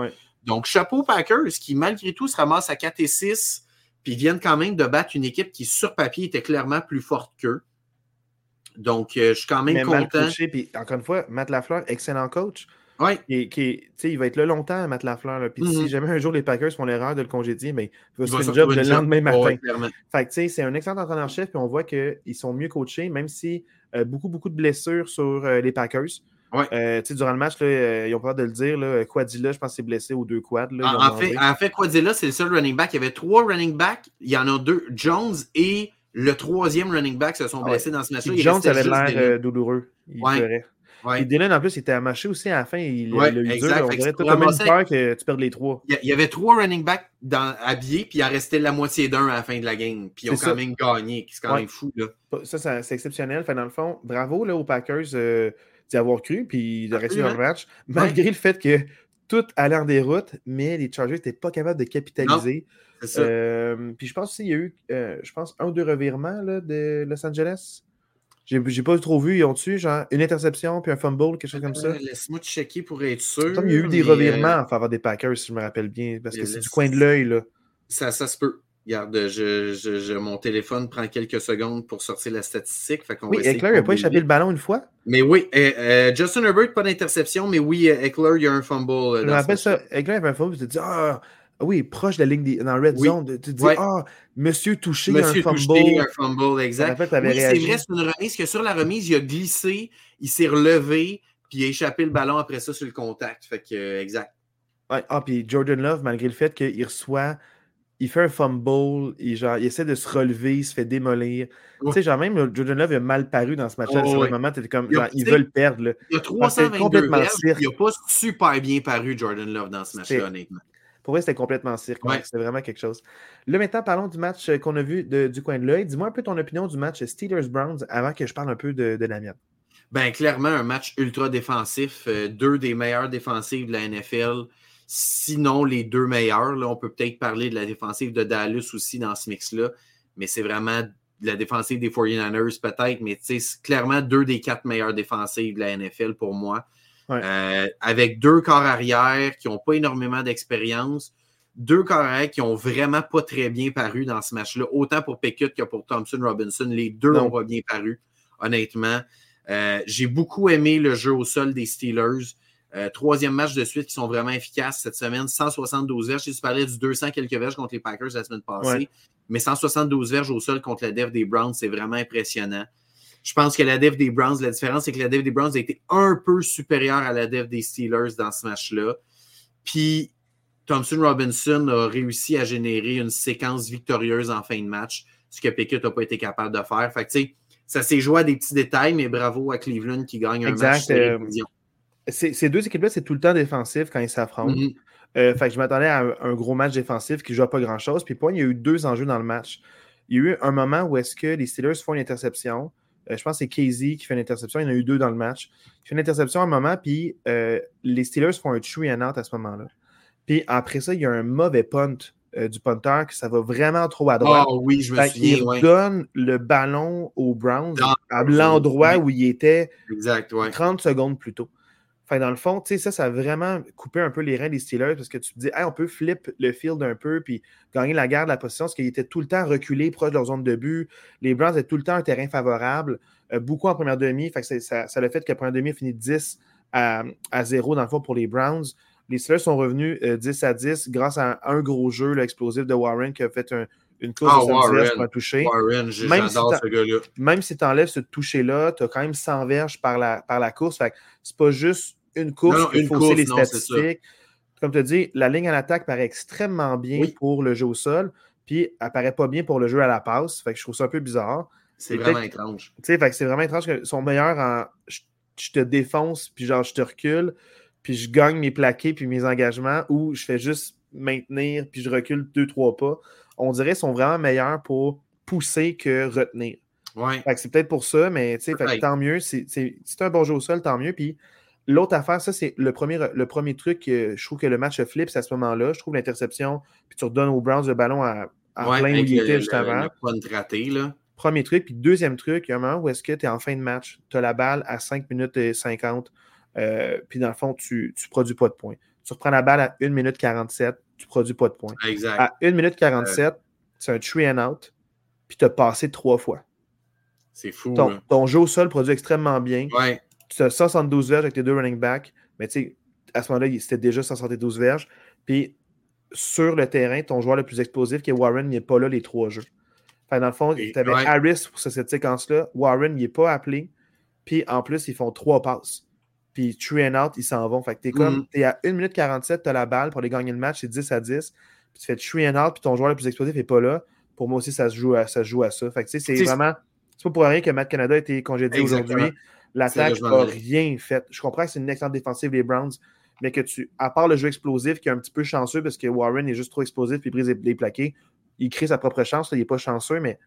Donc, chapeau Packers qui, malgré tout, se ramasse à 4 et 6, puis viennent quand même de battre une équipe qui, sur papier, était clairement plus forte qu'eux. Donc, euh, je suis quand même content. puis encore une fois, Matt Lafleur, excellent coach. Ouais. Qui, il va être là longtemps à mettre la fleur. Puis si mm-hmm. jamais un jour les Packers font l'erreur de le congédier, mais ben, il va se faire job le lendemain matin. fait que c'est un excellent entraîneur-chef, puis on voit qu'ils sont mieux coachés, même si euh, beaucoup, beaucoup de blessures sur euh, les Packers. Ouais. Euh, durant le match, là, ils ont peur de le dire. Là, Quadilla, je pense, s'est blessé aux deux quads. Là, en, fait, en, fait, Quadilla, c'est le seul running back. Il y avait trois running backs. Il y en a deux. Jones et le troisième running back se sont ah blessés dans ce match-là. Jones avait l'air douloureux. Il. Ouais. Et Dylan, en plus, il était amaché aussi à la fin. Il, ouais, a eu exact. On dirait même peur que tu perdes les trois. Il y avait trois running backs dans, habillés, puis il en restait la moitié d'un à la fin de la game. Puis ils ont quand même gagné, c'est quand même fou. Là. Ça, c'est exceptionnel. Fait, dans le fond, bravo là, aux Packers euh, d'y avoir cru, puis de rester dans le match, malgré le fait que tout allait en déroute, mais les Chargers n'étaient pas capables de capitaliser. Euh, puis je pense qu'il y a eu, euh, je pense, un ou deux revirements là, de Los Angeles. J'ai pas trop vu. Ils ont tu genre une interception puis un fumble, quelque chose comme ça? Euh, laisse-moi checker pour être sûr. Comme il y a eu des revirements euh, en faveur des Packers, si je me rappelle bien, parce que c'est du coin de l'œil. là. Ça, ça se peut. Regarde, je, je, mon téléphone prend quelques secondes pour sortir la statistique. Fait oui, Eckler n'a pas échappé le ballon une fois. Mais oui, euh, Justin Herbert, pas d'interception, mais oui, Eckler, il y a un fumble. je me rappelle ça. Eckler avait un fumble, te dis, ah, ah oui, proche de la ligne dans Red Zone. Tu te dis, ah, monsieur touché monsieur un fumble. Touché, un fumble, exact. oui, c'est vrai, c'est une remise que sur la remise, il a glissé, il s'est relevé, puis il a échappé le ballon après ça sur le contact. Fait que, exact. ah, puis Jordan Love, malgré le fait qu'il reçoit il fait un fumble, il, genre, il essaie de se relever, il se fait démolir. Tu sais, genre même Jordan Love a mal paru dans ce match-là. sur le moment, tu comme, genre, ils veulent perdre. Là. Il y a 322 verges, il n'a pas super bien paru Jordan Love dans ce match-là, honnêtement. Pour vrai, c'était complètement cirque. C'était vraiment quelque chose. Là, maintenant, parlons du match euh, qu'on a vu du coin de l'œil. Dis-moi un peu ton opinion du match Steelers-Browns avant que je parle un peu de, de la mienne. Ben, clairement, un match ultra défensif. Euh, deux des meilleurs défensifs de la NFL sinon les deux meilleurs. Là, on peut peut-être parler de la défensive de Dallas aussi dans ce mix-là, mais c'est vraiment la défensive des 49ers peut-être, mais c'est clairement deux des quatre meilleures défensives de la NFL pour moi. Euh, avec deux corps arrière qui n'ont pas énormément d'expérience, deux corps arrière qui n'ont vraiment pas très bien paru dans ce match-là, autant pour Pickett que pour Thompson Robinson. Les deux n'ont pas bien paru, honnêtement. Euh, j'ai beaucoup aimé le jeu au sol des Steelers. Euh, troisième match de suite qui sont vraiment efficaces cette semaine. 172 verges. Je tu parlais du 200 quelques verges contre les Packers la semaine passée. Mais 172 verges au sol contre la def des Browns, c'est vraiment impressionnant. Je pense que la def des Browns, la différence, c'est que la def des Browns a été un peu supérieure à la def des Steelers dans ce match-là. Puis Thompson Robinson a réussi à générer une séquence victorieuse en fin de match, ce que Pickett n'a pas été capable de faire. Fait que, ça s'est joué à des petits détails, mais bravo à Cleveland qui gagne un match. Euh, ces deux équipes-là, c'est tout le temps défensif quand ils s'affrontent. Mm-hmm. Euh, fait que je m'attendais à un, gros match défensif qui ne joue pas grand-chose. Puis point, il y a eu deux enjeux dans le match. Il y a eu un moment où est-ce que les Steelers font une interception. Euh, je pense que c'est Casey qui fait une interception. Il y en a eu deux dans le match. Il fait une interception à un moment, puis euh, les Steelers font un tree and out à ce moment-là. Puis après ça, il y a un mauvais punt du punter que ça va vraiment trop à droite. Oh oui, je me souviens. Il donne le ballon aux Browns à l'endroit où il était exact, 30 secondes plus tôt dans le fond, ça, ça a vraiment coupé un peu les reins des Steelers parce que tu te dis, on peut flip le field un peu puis gagner la guerre de la position parce qu'ils étaient tout le temps reculés proche de leur zone de but. Les Browns étaient tout le temps un terrain favorable, euh, beaucoup en première demi. Fait que ça, ça, a fait que la première demi a fini 10 à, 0 dans le fond pour les Browns. Les Steelers sont revenus 10 euh, à 10 grâce à un, gros jeu explosif de Warren qui a fait une course de Warren, pour un toucher. même, si même si tu enlèves ce toucher-là, tu as quand même 100 verges par la, par la course. Fait c'est pas juste une course il faut les statistiques. Comme tu as dit, la ligne à l'attaque paraît extrêmement bien pour le jeu au sol, puis elle paraît pas bien pour le jeu à la passe. Fait que je trouve ça un peu bizarre. C'est vraiment étrange. C'est vraiment étrange qu'ils sont meilleurs en je, te défonce, puis genre je te recule, puis je gagne mes plaqués puis mes engagements, ou je fais juste maintenir, puis je recule deux, trois pas. On dirait qu'ils sont vraiment meilleurs pour pousser que retenir. Ouais. c'est peut-être pour ça, mais tu sais, tant mieux. C'est un bon jeu au sol, tant mieux. Puis L'autre affaire, ça, c'est le premier, le premier truc que je trouve que le match flip, c'est à ce moment-là. Je trouve l'interception, puis tu redonnes aux Browns le ballon à, plein où il était juste avant. Premier truc. Puis deuxième truc, il y a un moment où est-ce que tu es en fin de match, tu as la balle à 5 minutes et 50, euh, puis dans le fond, tu ne produis pas de points. Tu reprends la balle à 1 minute 47, tu ne produis pas de points. Exact. À 1 minute 47, c'est un tree and out, puis tu as passé trois fois. C'est fou. Ton, ton, jeu au sol produit extrêmement bien. Ouais tu as 172 verges avec tes deux running backs, mais tu sais, à ce moment-là, c'était déjà 172 verges. Puis sur le terrain, ton joueur le plus explosif, qui est Warren, il n'est pas là les trois jeux. Enfin, dans le fond, tu avais Harris pour cette séquence-là. Warren, il n'est pas appelé. Puis en plus, ils font trois passes. Puis tree and out, ils s'en vont. Fait que t'es comme, mm. t'es à 1 minute 47, tu as la balle pour aller gagner le match, c'est 10 à 10. Puis tu fais tree and out, puis ton joueur le plus explosif n'est pas là. Pour moi aussi, ça se joue à ça. joue à ça. Fait que tu sais, c'est vraiment. C'est pas pour rien que Matt Canada a été congédié aujourd'hui. L'attaque n'a rien fait. Je comprends que c'est une excellente défensive, les Browns, mais que tu, à part le jeu explosif qui est un petit peu chanceux parce que Warren est juste trop explosif et brise les plaqués, il crée sa propre chance, il n'est pas chanceux, mais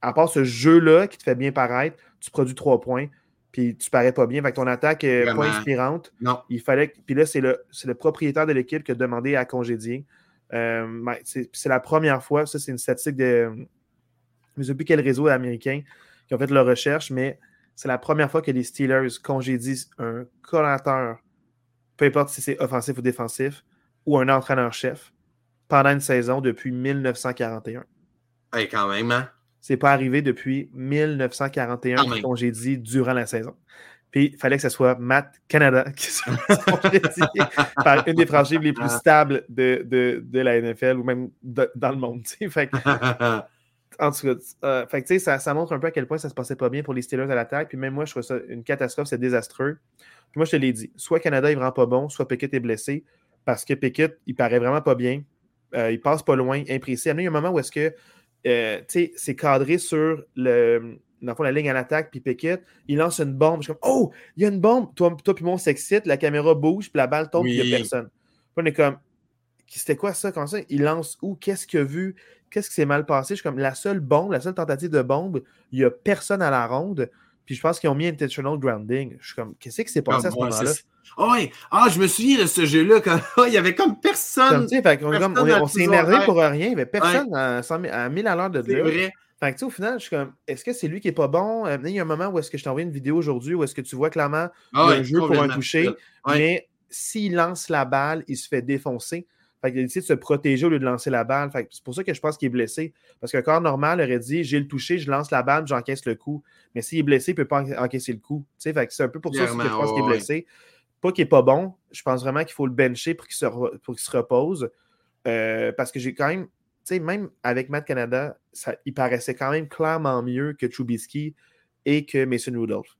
à part ce jeu-là qui te fait bien paraître, tu produis trois points, puis tu parais pas bien. Avec ton attaque n'est pas inspirante. Non. Il fallait. Puis là, c'est le, le, propriétaire de l'équipe qui a demandé à congédier. Euh, c'est la première fois, ça, c'est une statistique de. Je ne sais plus quel réseau américain qui ont fait leur recherche, mais c'est la première fois que les Steelers congédient un collateur, peu importe si c'est offensif ou défensif, ou un entraîneur-chef pendant une saison depuis 1941. Hey, quand même, hein? C'est pas arrivé depuis 1941 qu'ils congédie durant la saison. Puis il fallait que ce soit Matt Canada [LAUGHS] qui soit par une des franchises les plus [LAUGHS] stables de, de, de, la NFL ou même dans le monde. Fait [LAUGHS] En tout cas, euh, fait ça, ça montre un peu à quel point ça se passait pas bien pour les Steelers à l'attaque. Puis même moi, je trouve ça une catastrophe, c'est désastreux. Puis moi, je te l'ai dit, soit Canada est vraiment pas bon, soit Pickett est blessé, parce que Pickett, il paraît vraiment pas bien. Euh, il passe pas loin, imprécis. Il y a un moment où est-ce que euh, c'est cadré sur le, dans la ligne à l'attaque, puis Pickett, il lance une bombe. Je suis comme, oh, il y a une bombe. Toi, toi puis moi, on s'excite, la caméra bouge, puis la balle tombe, puis il n'y a personne. Puis on est comme, c'était quoi ça, comme ça? Il lance où? Qu'est-ce qu'il a vu? Qu'est-ce qui s'est mal passé? Je suis comme, la seule bombe, la seule tentative de bombe, il n'y a personne à la ronde. Puis je pense qu'ils ont mis intentional grounding. Je suis comme, qu'est-ce qui s'est passé à ce moment-là? Oh ouais, ah, je me souviens de ce jeu-là quand [LAUGHS] il y avait comme personne. on, s'est énervé pour rien, il n'y avait personne à, 1000 à l'heure de C'est vrai. Fait que, au final, je suis comme, est-ce que c'est lui qui est pas bon? Euh, il y a un moment où est-ce que je t'envoie une vidéo aujourd'hui où est-ce que tu vois clairement ah un jeu pour un toucher, mais s'il lance la balle, il se fait défoncer. Fait qu'il a décidé de se protéger au lieu de lancer la balle. c'est pour ça que je pense qu'il est blessé. Parce qu'un corps normal aurait dit j'ai le touché, je lance la balle, j'encaisse le coup. Mais s'il est blessé, il ne peut pas encaisser le coup. c'est un peu pour ça que je pense qu'il est blessé. Pas qu'il n'est pas bon. Je pense vraiment qu'il faut le bencher pour qu'il se, se, repose. Euh, parce que j'ai quand même, tu sais, même avec Matt Canada, ça, il paraissait quand même clairement mieux que Trubisky et que Mason Rudolph.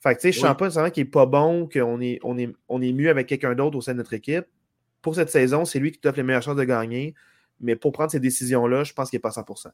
Fait que, tu sais, je ne sens pas nécessairement qu'il n'est pas bon, qu'on est, on est, on est mieux avec quelqu'un d'autre au sein de notre équipe pour cette saison, c'est lui qui t'offre les meilleures chances de gagner. Mais pour prendre ces décisions-là, je pense qu'il n'est pas 100%.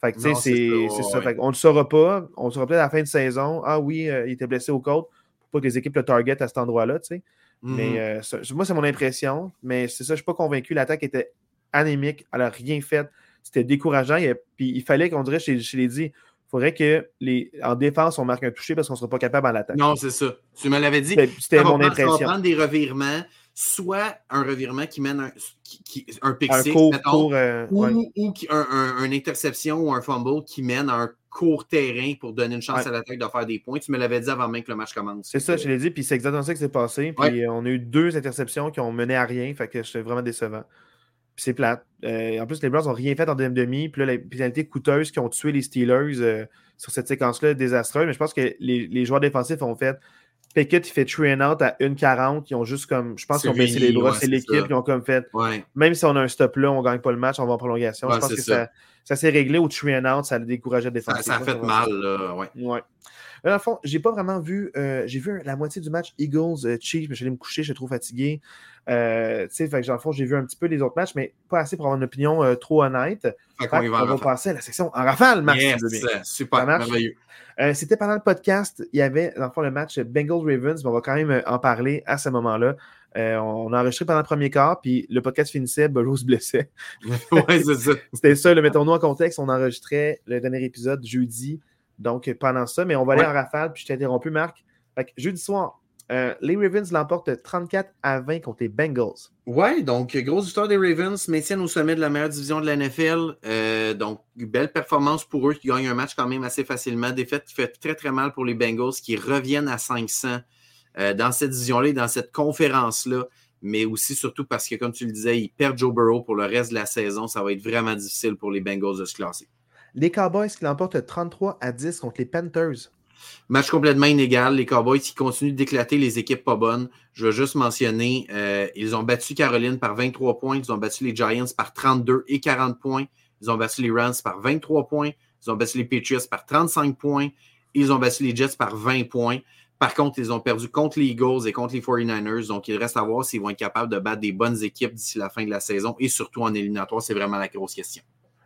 Fait que, c'est ça. on ne le saura pas. On le saura peut-être à la fin de saison. Ah oui, euh, il était blessé au côte. Pour pas que les équipes le target à cet endroit-là, tu sais. Mais mhm. euh, moi, c'est mon impression. Mais c'est ça, je ne suis pas convaincu. L'attaque était anémique. Elle n'a rien fait. C'était décourageant. puis il fallait qu'on dirait, je, je l'ai dit, il faudrait que les, en défense, on marque un toucher parce qu'on ne sera pas capable en attaque. Non, c'est ça. Tu me l'avais dit. C'était mon impression. On va prendre des revirements soit un revirement qui mène un, qui, un pick euh, ou, ou un, une interception ou un fumble qui mène à un court terrain pour donner une chance à l'attaque de faire des points. Tu me l'avais dit avant même que le match commence. C'est ça, je l'ai dit, puis c'est exactement ça qui s'est passé. Puis on a eu deux interceptions qui ont mené à rien, fait que c'était vraiment décevant. Puis c'est plate. Euh, en plus, les Browns n'ont rien fait en deuxième demi. Puis là, les pénalités coûteuses qui ont tué les Steelers euh, sur cette séquence-là, désastreuse. Mais je pense que les, les joueurs défensifs ont fait Pickett, il fait true and out à 1,40. Ils ont juste comme. Je pense qu'ils ont baissé les bras. c'est l'équipe. Ils ont comme fait. Même si on a un stop là, on ne gagne pas le match, on va en prolongation. je pense que ça, ça s'est réglé au true and out. Ça a découragé la défense. Ça, a fait mal, là. Ouais. Dans le fond, j'ai pas vraiment vu. Euh, j'ai vu la moitié du match Eagles-Chiefs, mais je vais me coucher, je suis trop fatigué. Euh, tu sais, dans le fond, j'ai vu un petit peu les autres matchs, mais pas assez pour avoir une opinion euh, trop honnête. on, va passer à la section en rafale, Max. Yes, super, merveilleux. C'était pendant le podcast, il y avait, dans le fond, le match Bengals-Ravens, mais on va quand même en parler à ce moment-là. on a enregistré pendant le premier quart, puis le podcast finissait, Bolo se blessait. [LAUGHS] ouais, c'est ça. C'était ça, le mettons-nous en contexte. On enregistrait le dernier épisode jeudi donc, pendant ça, mais on va aller en rafale, puis je t'ai interrompu, Marc. jeudi soir, euh, les Ravens l'emportent 34 à 20 contre les Bengals. Ouais, donc grosse histoire des Ravens, maintiennent au sommet de la meilleure division de la NFL. Euh, donc, belle performance pour eux qui gagnent un match quand même assez facilement. Défaite qui fait très très mal pour les Bengals qui reviennent à 500 euh, dans cette division-là et dans cette conférence-là. Mais aussi surtout parce que, comme tu le disais, ils perdent Joe Burrow pour le reste de la saison. Ça va être vraiment difficile pour les Bengals de se classer. Les Cowboys qui l'emportent 33 à 10 contre les Panthers. Match complètement inégal. Les Cowboys qui continuent d'éclater les équipes pas bonnes. Je veux juste mentionner, euh, ils ont battu Caroline par 23 points. Ils ont battu les Giants par 32 et 40 points. Ils ont battu les Rams par 23 points. Ils ont battu les Patriots par 35 points. Ils ont battu les Jets par 20 points. Par contre, ils ont perdu contre les Eagles et contre les 49ers. Donc, il reste à voir s'ils vont être capables de battre des bonnes équipes d'ici la fin de la saison et surtout en éliminatoire. C'est vraiment la grosse question.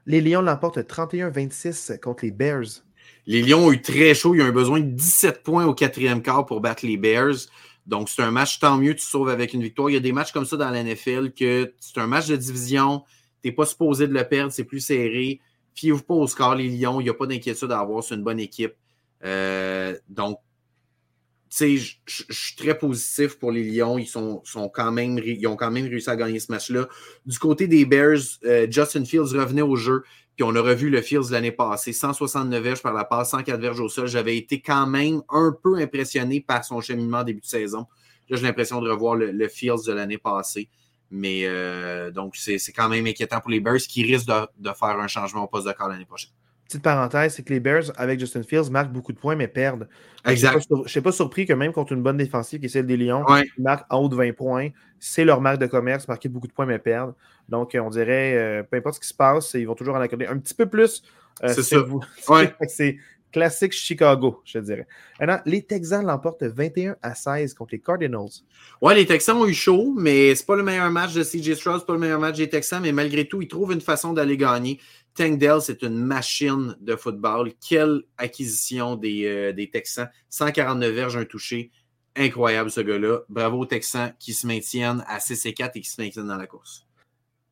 Les Lions l'emportent 31-26 contre les Bears. Les Lions ont eu très chaud. Ils ont eu besoin de 17 points au quatrième quart pour battre les Bears. Donc, c'est un match, tant mieux, tu sauves avec une victoire. Il y a des matchs comme ça dans la NFL que c'est un match de division. Tu n'es pas supposé de le perdre, c'est plus serré. Fiez-vous pas au score, les Lions. Il n'y a pas d'inquiétude à avoir. C'est une bonne équipe. Euh, donc, je suis très positif pour les Lions. Ils, sont, sont quand même, ils ont quand même réussi à gagner ce match-là. Du côté des Bears, euh, Justin Fields revenait au jeu. Puis on a revu le Fields l'année passée. 169 verges par la passe, 104 verges au sol. J'avais été quand même un peu impressionné par son cheminement début de saison. Là, j'ai l'impression de revoir le, Fields de l'année passée. Mais euh, donc, c'est quand même inquiétant pour les Bears qui risquent de, de faire un changement au poste de corps l'année prochaine. Petite parenthèse, c'est que les Bears, avec Justin Fields, marquent beaucoup de points, mais perdent. Exact. Je ne suis pas surpris que même contre une bonne défensive qui est celle des Lions, ils marquent en haut de 20 points. C'est leur marque de commerce, marquer beaucoup de points, mais perdre. Donc, on dirait, euh, peu importe ce qui se passe, ils vont toujours en accorder un petit peu plus c'est ça. [LAUGHS] c'est classique Chicago, je dirais. Maintenant, les Texans l'emportent 21 à 16 contre les Cardinals. Ouais, les Texans ont eu chaud, mais c'est pas le meilleur match de CJ Stroud, c'est pas le meilleur match des Texans, mais malgré tout, ils trouvent une façon d'aller gagner. Tank Dell, c'est une machine de football. Quelle acquisition des, euh, des Texans. 149 verges, un touché. Incroyable ce gars-là. Bravo aux Texans qui se maintiennent à 6 et 4 et qui se maintiennent dans la course.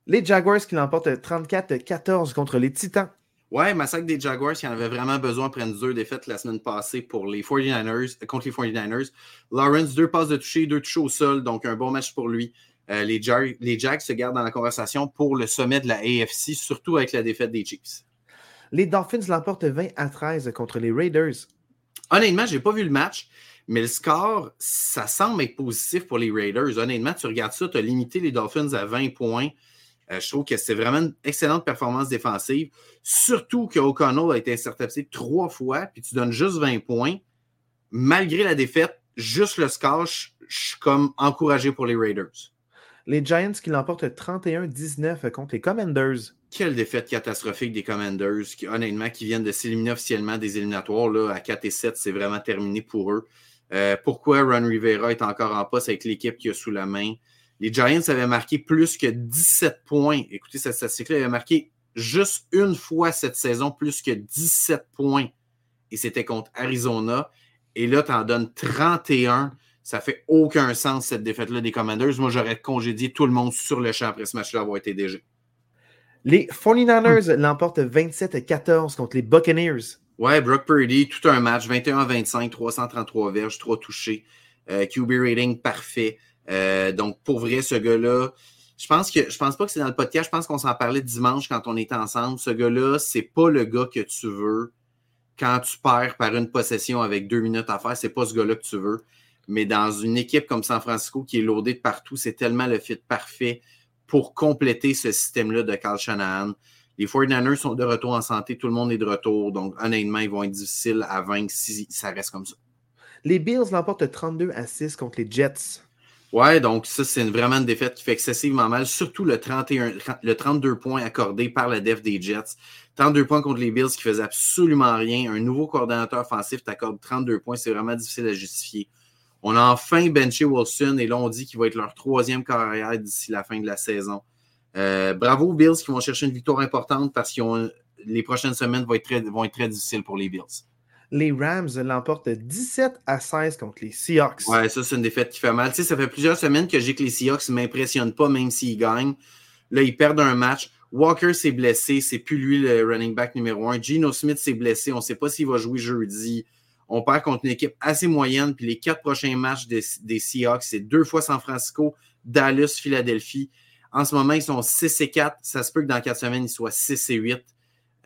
Les Jaguars qui l'emportent 34-14 contre les Titans. Ouais, massacre des Jaguars qui en avaient vraiment besoin après deux défaites la semaine passée pour les 49ers, contre les 49ers. Lawrence, deux passes de toucher, deux touches au sol, donc un bon match pour lui. Euh, les, les Jags se gardent dans la conversation pour le sommet de la AFC, surtout avec la défaite des Chiefs. Les Dolphins l'emportent 20 à 13 contre les Raiders. Honnêtement, je n'ai pas vu le match, mais le score, ça semble être positif pour les Raiders. Honnêtement, tu regardes ça, tu as limité les Dolphins à 20 points. Euh, je trouve que c'est vraiment une excellente performance défensive. Surtout que O'Connell a été intercepté trois fois, puis tu donnes juste 20 points. Malgré la défaite, juste le score, je, suis comme encouragé pour les Raiders. Les Giants qui l'emportent 31-19 contre les Commanders. Quelle défaite catastrophique des Commanders, qui, honnêtement, qui viennent de s'éliminer officiellement des éliminatoires là, à 4 et 7, c'est vraiment terminé pour eux. Euh, pourquoi Ron Rivera est encore en poste avec l'équipe qui a sous la main? Les Giants avaient marqué plus que 17 points. Écoutez, cette statistique-là, ils avaient marqué juste une fois cette saison plus que 17 points. Et c'était contre Arizona. Et là, tu en donnes 31. Ça fait aucun sens, cette défaite-là des Commanders. Moi, j'aurais congédié tout le monde sur le champ après ce match-là avoir été DG. Les 49ers l'emportent 27-14 contre les Buccaneers. Ouais, Brock Purdy, tout un match, 21-25, 333 verges, 3 touchés. Euh, QB rating parfait. Euh, donc, pour vrai, ce gars-là, je pense que je pense pas que c'est dans le podcast. Je pense qu'on s'en parlait dimanche quand on était ensemble. Ce gars-là, c'est pas le gars que tu veux quand tu perds par une possession avec deux minutes à faire. C'est pas ce gars-là que tu veux. Mais dans une équipe comme San Francisco qui est loadée de partout, c'est tellement le fit parfait pour compléter ce système-là de Carl Shanahan. Les 49ers sont de retour en santé, tout le monde est de retour. Donc, honnêtement, ils vont être difficiles à vaincre si ça reste comme ça. Les Bills l'emportent 32 à 6 contre les Jets. Ouais, donc ça, c'est vraiment une défaite qui fait excessivement mal, surtout le, 31, le 32 points accordé par la def des Jets. 32 points contre les Bills qui faisaient absolument rien. Un nouveau coordonnateur offensif t'accorde 32 points, c'est vraiment difficile à justifier. On a enfin benché Wilson et là, on dit qu'il va être leur troisième carrière d'ici la fin de la saison. Euh, bravo aux Bills qui vont chercher une victoire importante parce que les prochaines semaines vont être, très, vont être très difficiles pour les Bills les Rams l'emportent 17 à 16 contre les Seahawks. Ouais, ça, c'est une défaite qui fait mal. Tu sais, ça fait plusieurs semaines que j'ai que les Seahawks ne m'impressionnent pas, même s'ils gagnent. Là, ils perdent un match. Walker s'est blessé, c'est plus lui le running back numéro un. Gino Smith s'est blessé, on ne sait pas s'il va jouer jeudi. On perd contre une équipe assez moyenne, puis les quatre prochains matchs des, Seahawks, c'est deux fois San Francisco, Dallas, Philadelphie. En ce moment, ils sont 6 et 4. Ça se peut que dans quatre semaines, ils soient 6 et 8.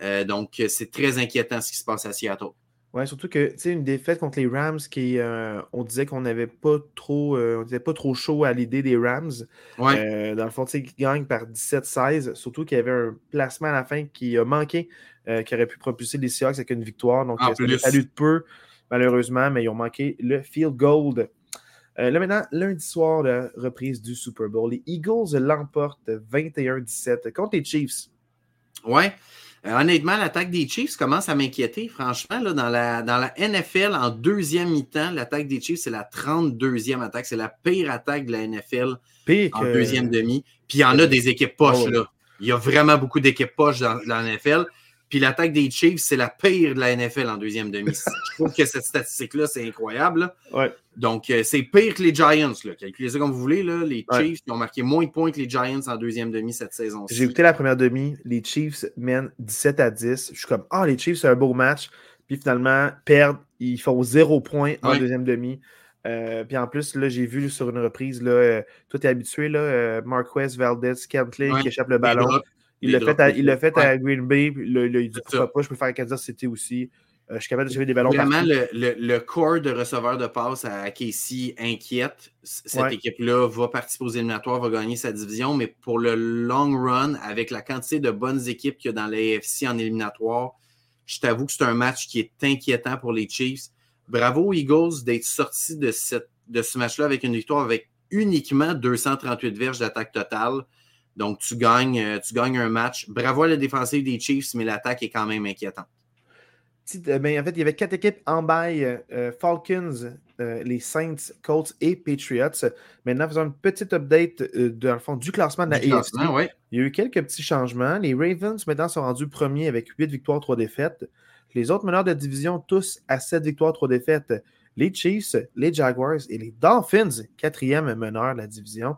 Euh, donc, c'est très inquiétant ce qui se passe à Seattle. Ouais, surtout que, tu sais, une défaite contre les Rams qui, euh, on disait qu'on n'avait pas trop, euh, on pas trop chaud à l'idée des Rams. Ouais. Euh, dans le fond, tu sais, gagnent par 17-16, surtout qu'il y avait un placement à la fin qui a manqué, qui aurait pu propulser les Seahawks avec une victoire. Donc, ça fallu de peu, malheureusement, mais ils ont manqué le field gold. là, maintenant, lundi soir, la reprise du Super Bowl. Les Eagles l'emportent 21-17 contre les Chiefs. Ouais. Euh, honnêtement, l'attaque des Chiefs commence à m'inquiéter. Franchement, là, dans, la, dans la NFL, en deuxième mi-temps, l'attaque des Chiefs, c'est la 32e attaque. C'est la pire attaque de la NFL en deuxième demi. Puis il y en a des équipes poches. Oh, là. Il y a vraiment beaucoup d'équipes poches dans, dans la NFL. Puis l'attaque des Chiefs, c'est la pire de la NFL en deuxième demi. Je trouve que cette statistique-là, c'est incroyable. Donc, euh, c'est pire que les Giants. Là. Calculez ça comme vous voulez. Là. Les Chiefs ont marqué moins de points que les Giants en deuxième demi cette saison. J'ai écouté la première demi. Les Chiefs mènent 17 à 10. Je suis comme, ah, les Chiefs, c'est un beau match. Puis finalement, perdent. Ils font zéro point en deuxième demi. Euh, puis en plus, là, j'ai vu sur une reprise, là, euh, toi, tu es habitué, là, Marquez, Valdez, Kentley qui échappe le ballon. Il l'a fait, à, il fait à Green Bay. il dit pourquoi pas, je peux faire à Kansas City aussi. Euh, je suis capable de tirer des ballons. Vraiment, le, le, corps de receveur de passe à Casey inquiète. Cette équipe-là va participer aux éliminatoires, va gagner sa division, mais pour le long run, avec la quantité de bonnes équipes qu'il y a dans l'AFC en éliminatoire, je t'avoue que c'est un match qui est inquiétant pour les Chiefs. Bravo aux Eagles d'être sortis de, cette, de ce match-là avec une victoire avec uniquement 238 verges d'attaque totale. Donc, tu gagnes, tu gagnes un match. Bravo à la défensive des Chiefs, mais l'attaque est quand même inquiétante. Ben, en fait, il y avait quatre équipes en bail Falcons, les Saints, Colts et Patriots. Maintenant, faisons une petite update dans le fond, du classement de la AFC. Il y a eu quelques petits changements. Les Ravens, maintenant, sont rendus premiers avec 8 victoires, 3 défaites. Les autres meneurs de division, tous à 7 victoires, 3 défaites. Les Chiefs, les Jaguars et les Dolphins, quatrième meneur de la division.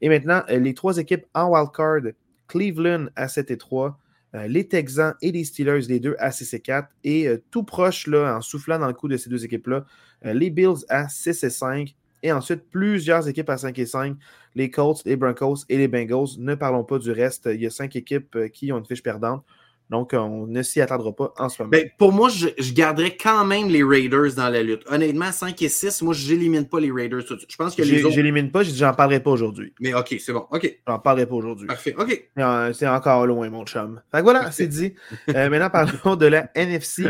Et maintenant, les trois équipes en wildcard, Cleveland à 7 et 3, euh, les Texans et les Steelers, les deux à 6 et 4. Et euh, tout proche, en soufflant dans le coup de ces deux équipes-là, euh, les Bills à 6 et 5. Et ensuite, plusieurs équipes à 5 et 5. Les Colts, les Broncos et les Bengals. Ne parlons pas du reste. Il y a cinq équipes qui ont une fiche perdante. Donc, on ne s'y attendra pas en ce moment. Ben, pour moi, je, je, garderais quand même les Raiders dans la lutte. Honnêtement, 5 et 6, moi, je n'élimine pas les Raiders. Je pense que les autres... J'élimine pas, j'en parlerai pas aujourd'hui. Mais OK, c'est bon. OK. J'en parlerai pas aujourd'hui. Parfait. OK. Euh, c'est encore loin, mon chum. Fait que voilà, c'est dit. Euh, maintenant, parlons de la [LAUGHS] NFC.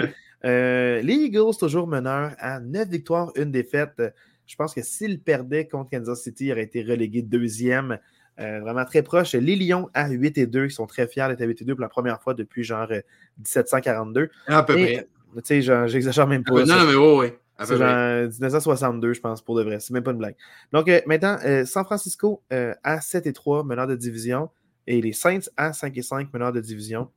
Euh, les Eagles, toujours meneurs à 9 victoires, une défaite. Je pense que s'ils perdaient contre Kansas City, ils auraient été relégués deuxième. Euh, vraiment très proche. Les Lions à 8 et 2, ils sont très fiers d'être à 8 et 2 pour la première fois depuis genre 1742. Euh, à peu près. Tu sais, j'exagère même pas. non, mais oui, oui. C'est genre 1962, je pense, pour de vrai. C'est même pas une blague. Donc, euh, maintenant, San Francisco à 7 et 3, meneur de division. Et les Saints à 5 et 5, meneur de division.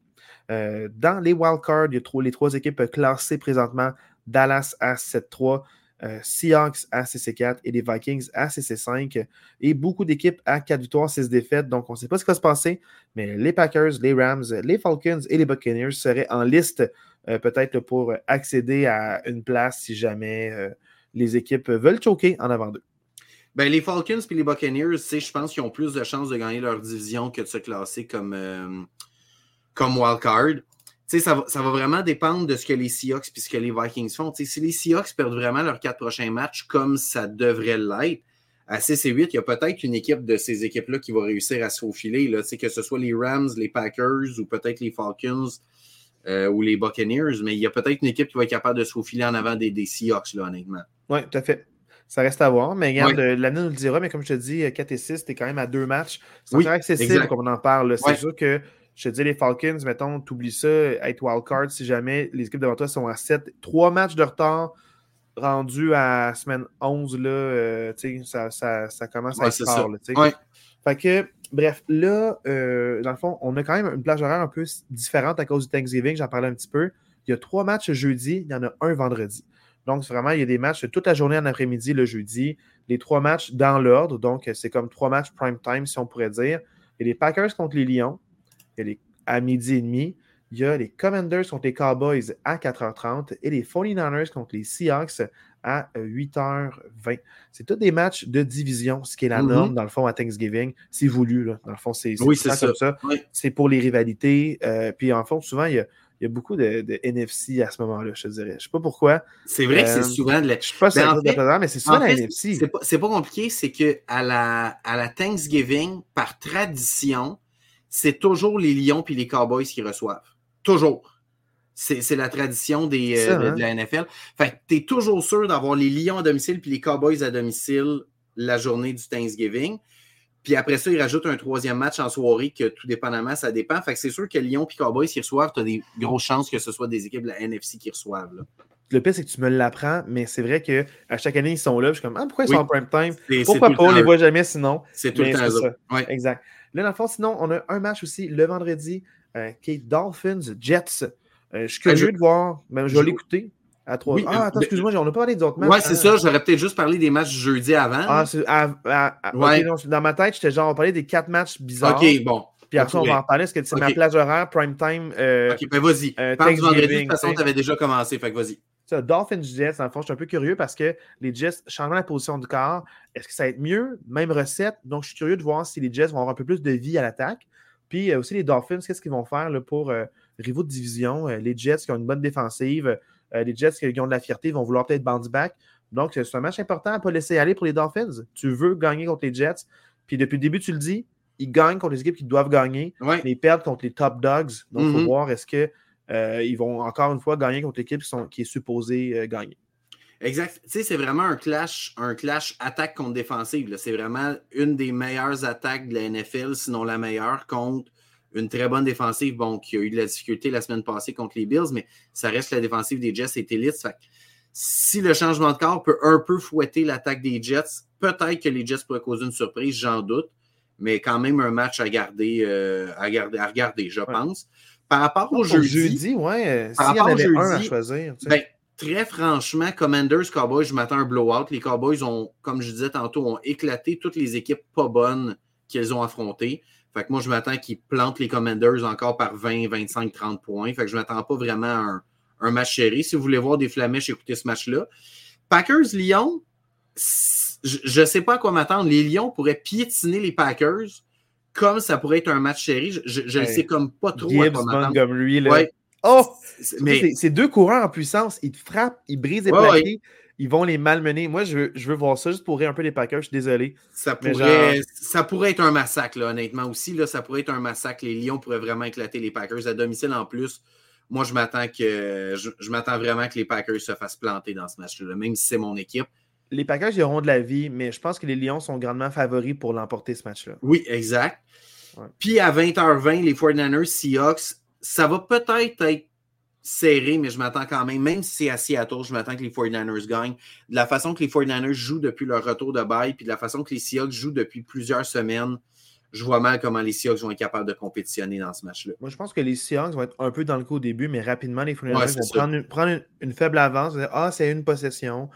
dans les wildcards, il y a les trois équipes classées présentement. Dallas à 7-3, euh, Seahawks à CC4 et les Vikings à CC5. Et beaucoup d'équipes à 4 victoires, 6 défaites. Donc, on ne sait pas ce qui va se passer, mais les Packers, les Rams, les Falcons et les Buccaneers seraient en liste euh, peut-être pour accéder à une place si jamais euh, les équipes veulent choquer en avant d'eux. Ben, les Falcons et les Buccaneers, je pense qu'ils ont plus de chances de gagner leur division que de se classer comme, comme wildcard ça va, ça va vraiment dépendre de ce que les Seahawks et ce que les Vikings font. si les Seahawks perdent vraiment leurs quatre prochains matchs comme ça devrait l'être, à CC8, il y a peut-être une équipe de ces équipes-là qui va réussir à se faufiler, là, que ce soit les Rams, les Packers ou peut-être les Falcons euh, ou les Buccaneers, mais il y a peut-être une équipe qui va être capable de se faufiler en avant des, des Seahawks, là, honnêtement. Oui, tout à fait. Ça reste à voir, mais regarde, l'année nous le dira, mais comme je te dis, 4 et 6, tu es quand même à deux matchs. C'est oui, accessible comme on en parle. C'est sûr que je te dis, les Falcons, mettons, t'oublies ça, être wildcard si jamais les équipes devant toi sont à 7. Trois matchs de retard rendus à semaine 11, là, euh, ça, ça, ça, commence à être fort. Là, Fait que, bref, là, euh, dans le fond, on a quand même une plage horaire un peu différente à cause du Thanksgiving, j'en parlais un petit peu. Il y a trois matchs jeudi, il y en a un vendredi. Donc, vraiment, il y a des matchs toute la journée en après-midi le jeudi. Les trois matchs dans l'ordre, donc c'est comme trois matchs prime time, si on pourrait dire. Il y a les Packers contre les Lions, les, à midi et demi. Il y a les Commanders contre les Cowboys à 4h30 et les 49ers contre les Seahawks à 8h20. C'est tous des matchs de division, ce qui est la mm-hmm. norme, dans le fond, à Thanksgiving. C'est voulu, là. Dans le fond, c'est oui, ça. comme ça. C'est pour les rivalités. Euh, puis, en fond, souvent, il y a, il y a beaucoup de, NFC à ce moment-là, je te dirais. Je ne sais pas pourquoi. C'est vrai que c'est euh, souvent de la. Je sais pas si c'est mais c'est souvent la NFC. C'est pas, pas, compliqué, c'est qu'à la, à la Thanksgiving, par tradition, c'est toujours les Lions puis les Cowboys qui reçoivent. Toujours. C'est la tradition des, euh, de, hein? la NFL. Fait que tu es toujours sûr d'avoir les Lions à domicile puis les Cowboys à domicile la journée du Thanksgiving. Puis après ça, ils rajoutent un troisième match en soirée que tout dépendamment, ça dépend. Fait que c'est sûr que Lyon et Cowboys qui reçoivent, tu as des grosses chances que ce soit des équipes de la NFC qui reçoivent. Le pire, c'est que tu me l'apprends, mais c'est vrai qu'à chaque année, ils sont là. Je suis comme, ah, pourquoi ils sont en prime time? Pourquoi pas? On les voit jamais sinon? C'est tout le temps ça. Exact. Là, dans le fond, sinon, on a un match aussi le vendredi euh, qui est Dolphins Jets. Euh, je suis curieux ah, de voir, mais je vais l'écouter. À 3... ah, attends, excuse-moi, on n'a pas parlé d'autres matchs. Ouais, c'est ça. J'aurais peut-être juste parlé des matchs jeudi avant. Ah, dans ma tête, j'étais genre, on parlait des quatre matchs bizarres. OK, bon. Puis après, on va en parler parce que c'est ma plage horaire, prime time. Euh, ok, ben vas-y. Parle du vendredi, de toute façon, tu avais déjà commencé, fait que vas-y. Dolphins Jets, dans le fond, je suis un peu curieux parce que les Jets changent la position du corps. Est-ce que ça va être mieux? Même recette. Donc, je suis curieux de voir si les Jets vont avoir un peu plus de vie à l'attaque. Puis euh, aussi, les Dolphins, qu'est-ce qu'ils vont faire là, pour euh, rivaux de division? Euh, les Jets qui ont une bonne défensive, les Jets qui ont de la fierté vont vouloir peut-être bounce back. Donc, c'est un match important à ne pas laisser aller pour les Dolphins. Tu veux gagner contre les Jets. Puis depuis le début, tu le dis, ils gagnent contre les équipes qui doivent gagner, mais ils perdent contre les top dogs. Donc, il faut mm-hmm. voir est-ce que euh, ils vont encore une fois gagner contre l'équipe qui, est supposée euh, gagner. Exact. Tu sais, c'est vraiment un clash, un clash attaque contre défensive. C'est vraiment une des meilleures attaques de la NFL, sinon la meilleure, contre une très bonne défensive, bon, qui a eu de la difficulté la semaine passée contre les Bills, mais ça reste la défensive des Jets est élite. si le changement de corps peut un peu fouetter l'attaque des Jets, peut-être que les Jets pourraient causer une surprise, j'en doute, mais quand même un match à garder, euh, à, garder à regarder, je pense. Par rapport au jeudi, jeudi ouais, s'il y en avait un à choisir. Ben, très franchement, Commanders, Cowboys, je m'attends à un blowout. Les Cowboys ont, comme je disais tantôt, ont éclaté toutes les équipes pas bonnes qu'ils ont affrontées. Fait que moi, je m'attends qu'ils plantent les Commanders encore par 20, 25, 30 points. Fait que je ne m'attends pas vraiment à un, match chéri. Si vous voulez voir des flamèches, écoutez ce match-là. Packers-Lyon, je ne sais pas à quoi m'attendre. Les Lions pourraient piétiner les Packers comme ça pourrait être un match chéri. Je ne sais comme pas trop à quoi m'attendre. Oh! Mais... C'est deux coureurs en puissance. Ils te frappent, ils brisent les plaqués ils vont les malmener. Moi, je veux, je veux voir ça juste pour rire un peu les Packers. Je suis désolé. Ça pourrait, ça pourrait être un massacre, là, honnêtement aussi. Là, ça pourrait être un massacre. Les Lions pourraient vraiment éclater les Packers à domicile en plus. Moi, je m'attends que je, m'attends vraiment que les Packers se fassent planter dans ce match-là, même si c'est mon équipe. Les Packers, ils auront de la vie, mais je pense que les Lions sont grandement favoris pour l'emporter ce match-là. Oui, exact. Puis à 20h20, les 49ers, Seahawks, ça va peut-être être serré, mais je m'attends quand même, même si c'est à Seattle, je m'attends que les 49ers gagnent. De la façon que les 49ers jouent depuis leur retour de bail, puis de la façon que les Seahawks jouent depuis plusieurs semaines, je vois mal comment les Seahawks vont être capables de compétitionner dans ce match-là. Moi, je pense que les Seahawks vont être un peu dans le coup au début, mais rapidement, les 49ers vont prendre, une, faible avance. Dire, ah, c'est une possession.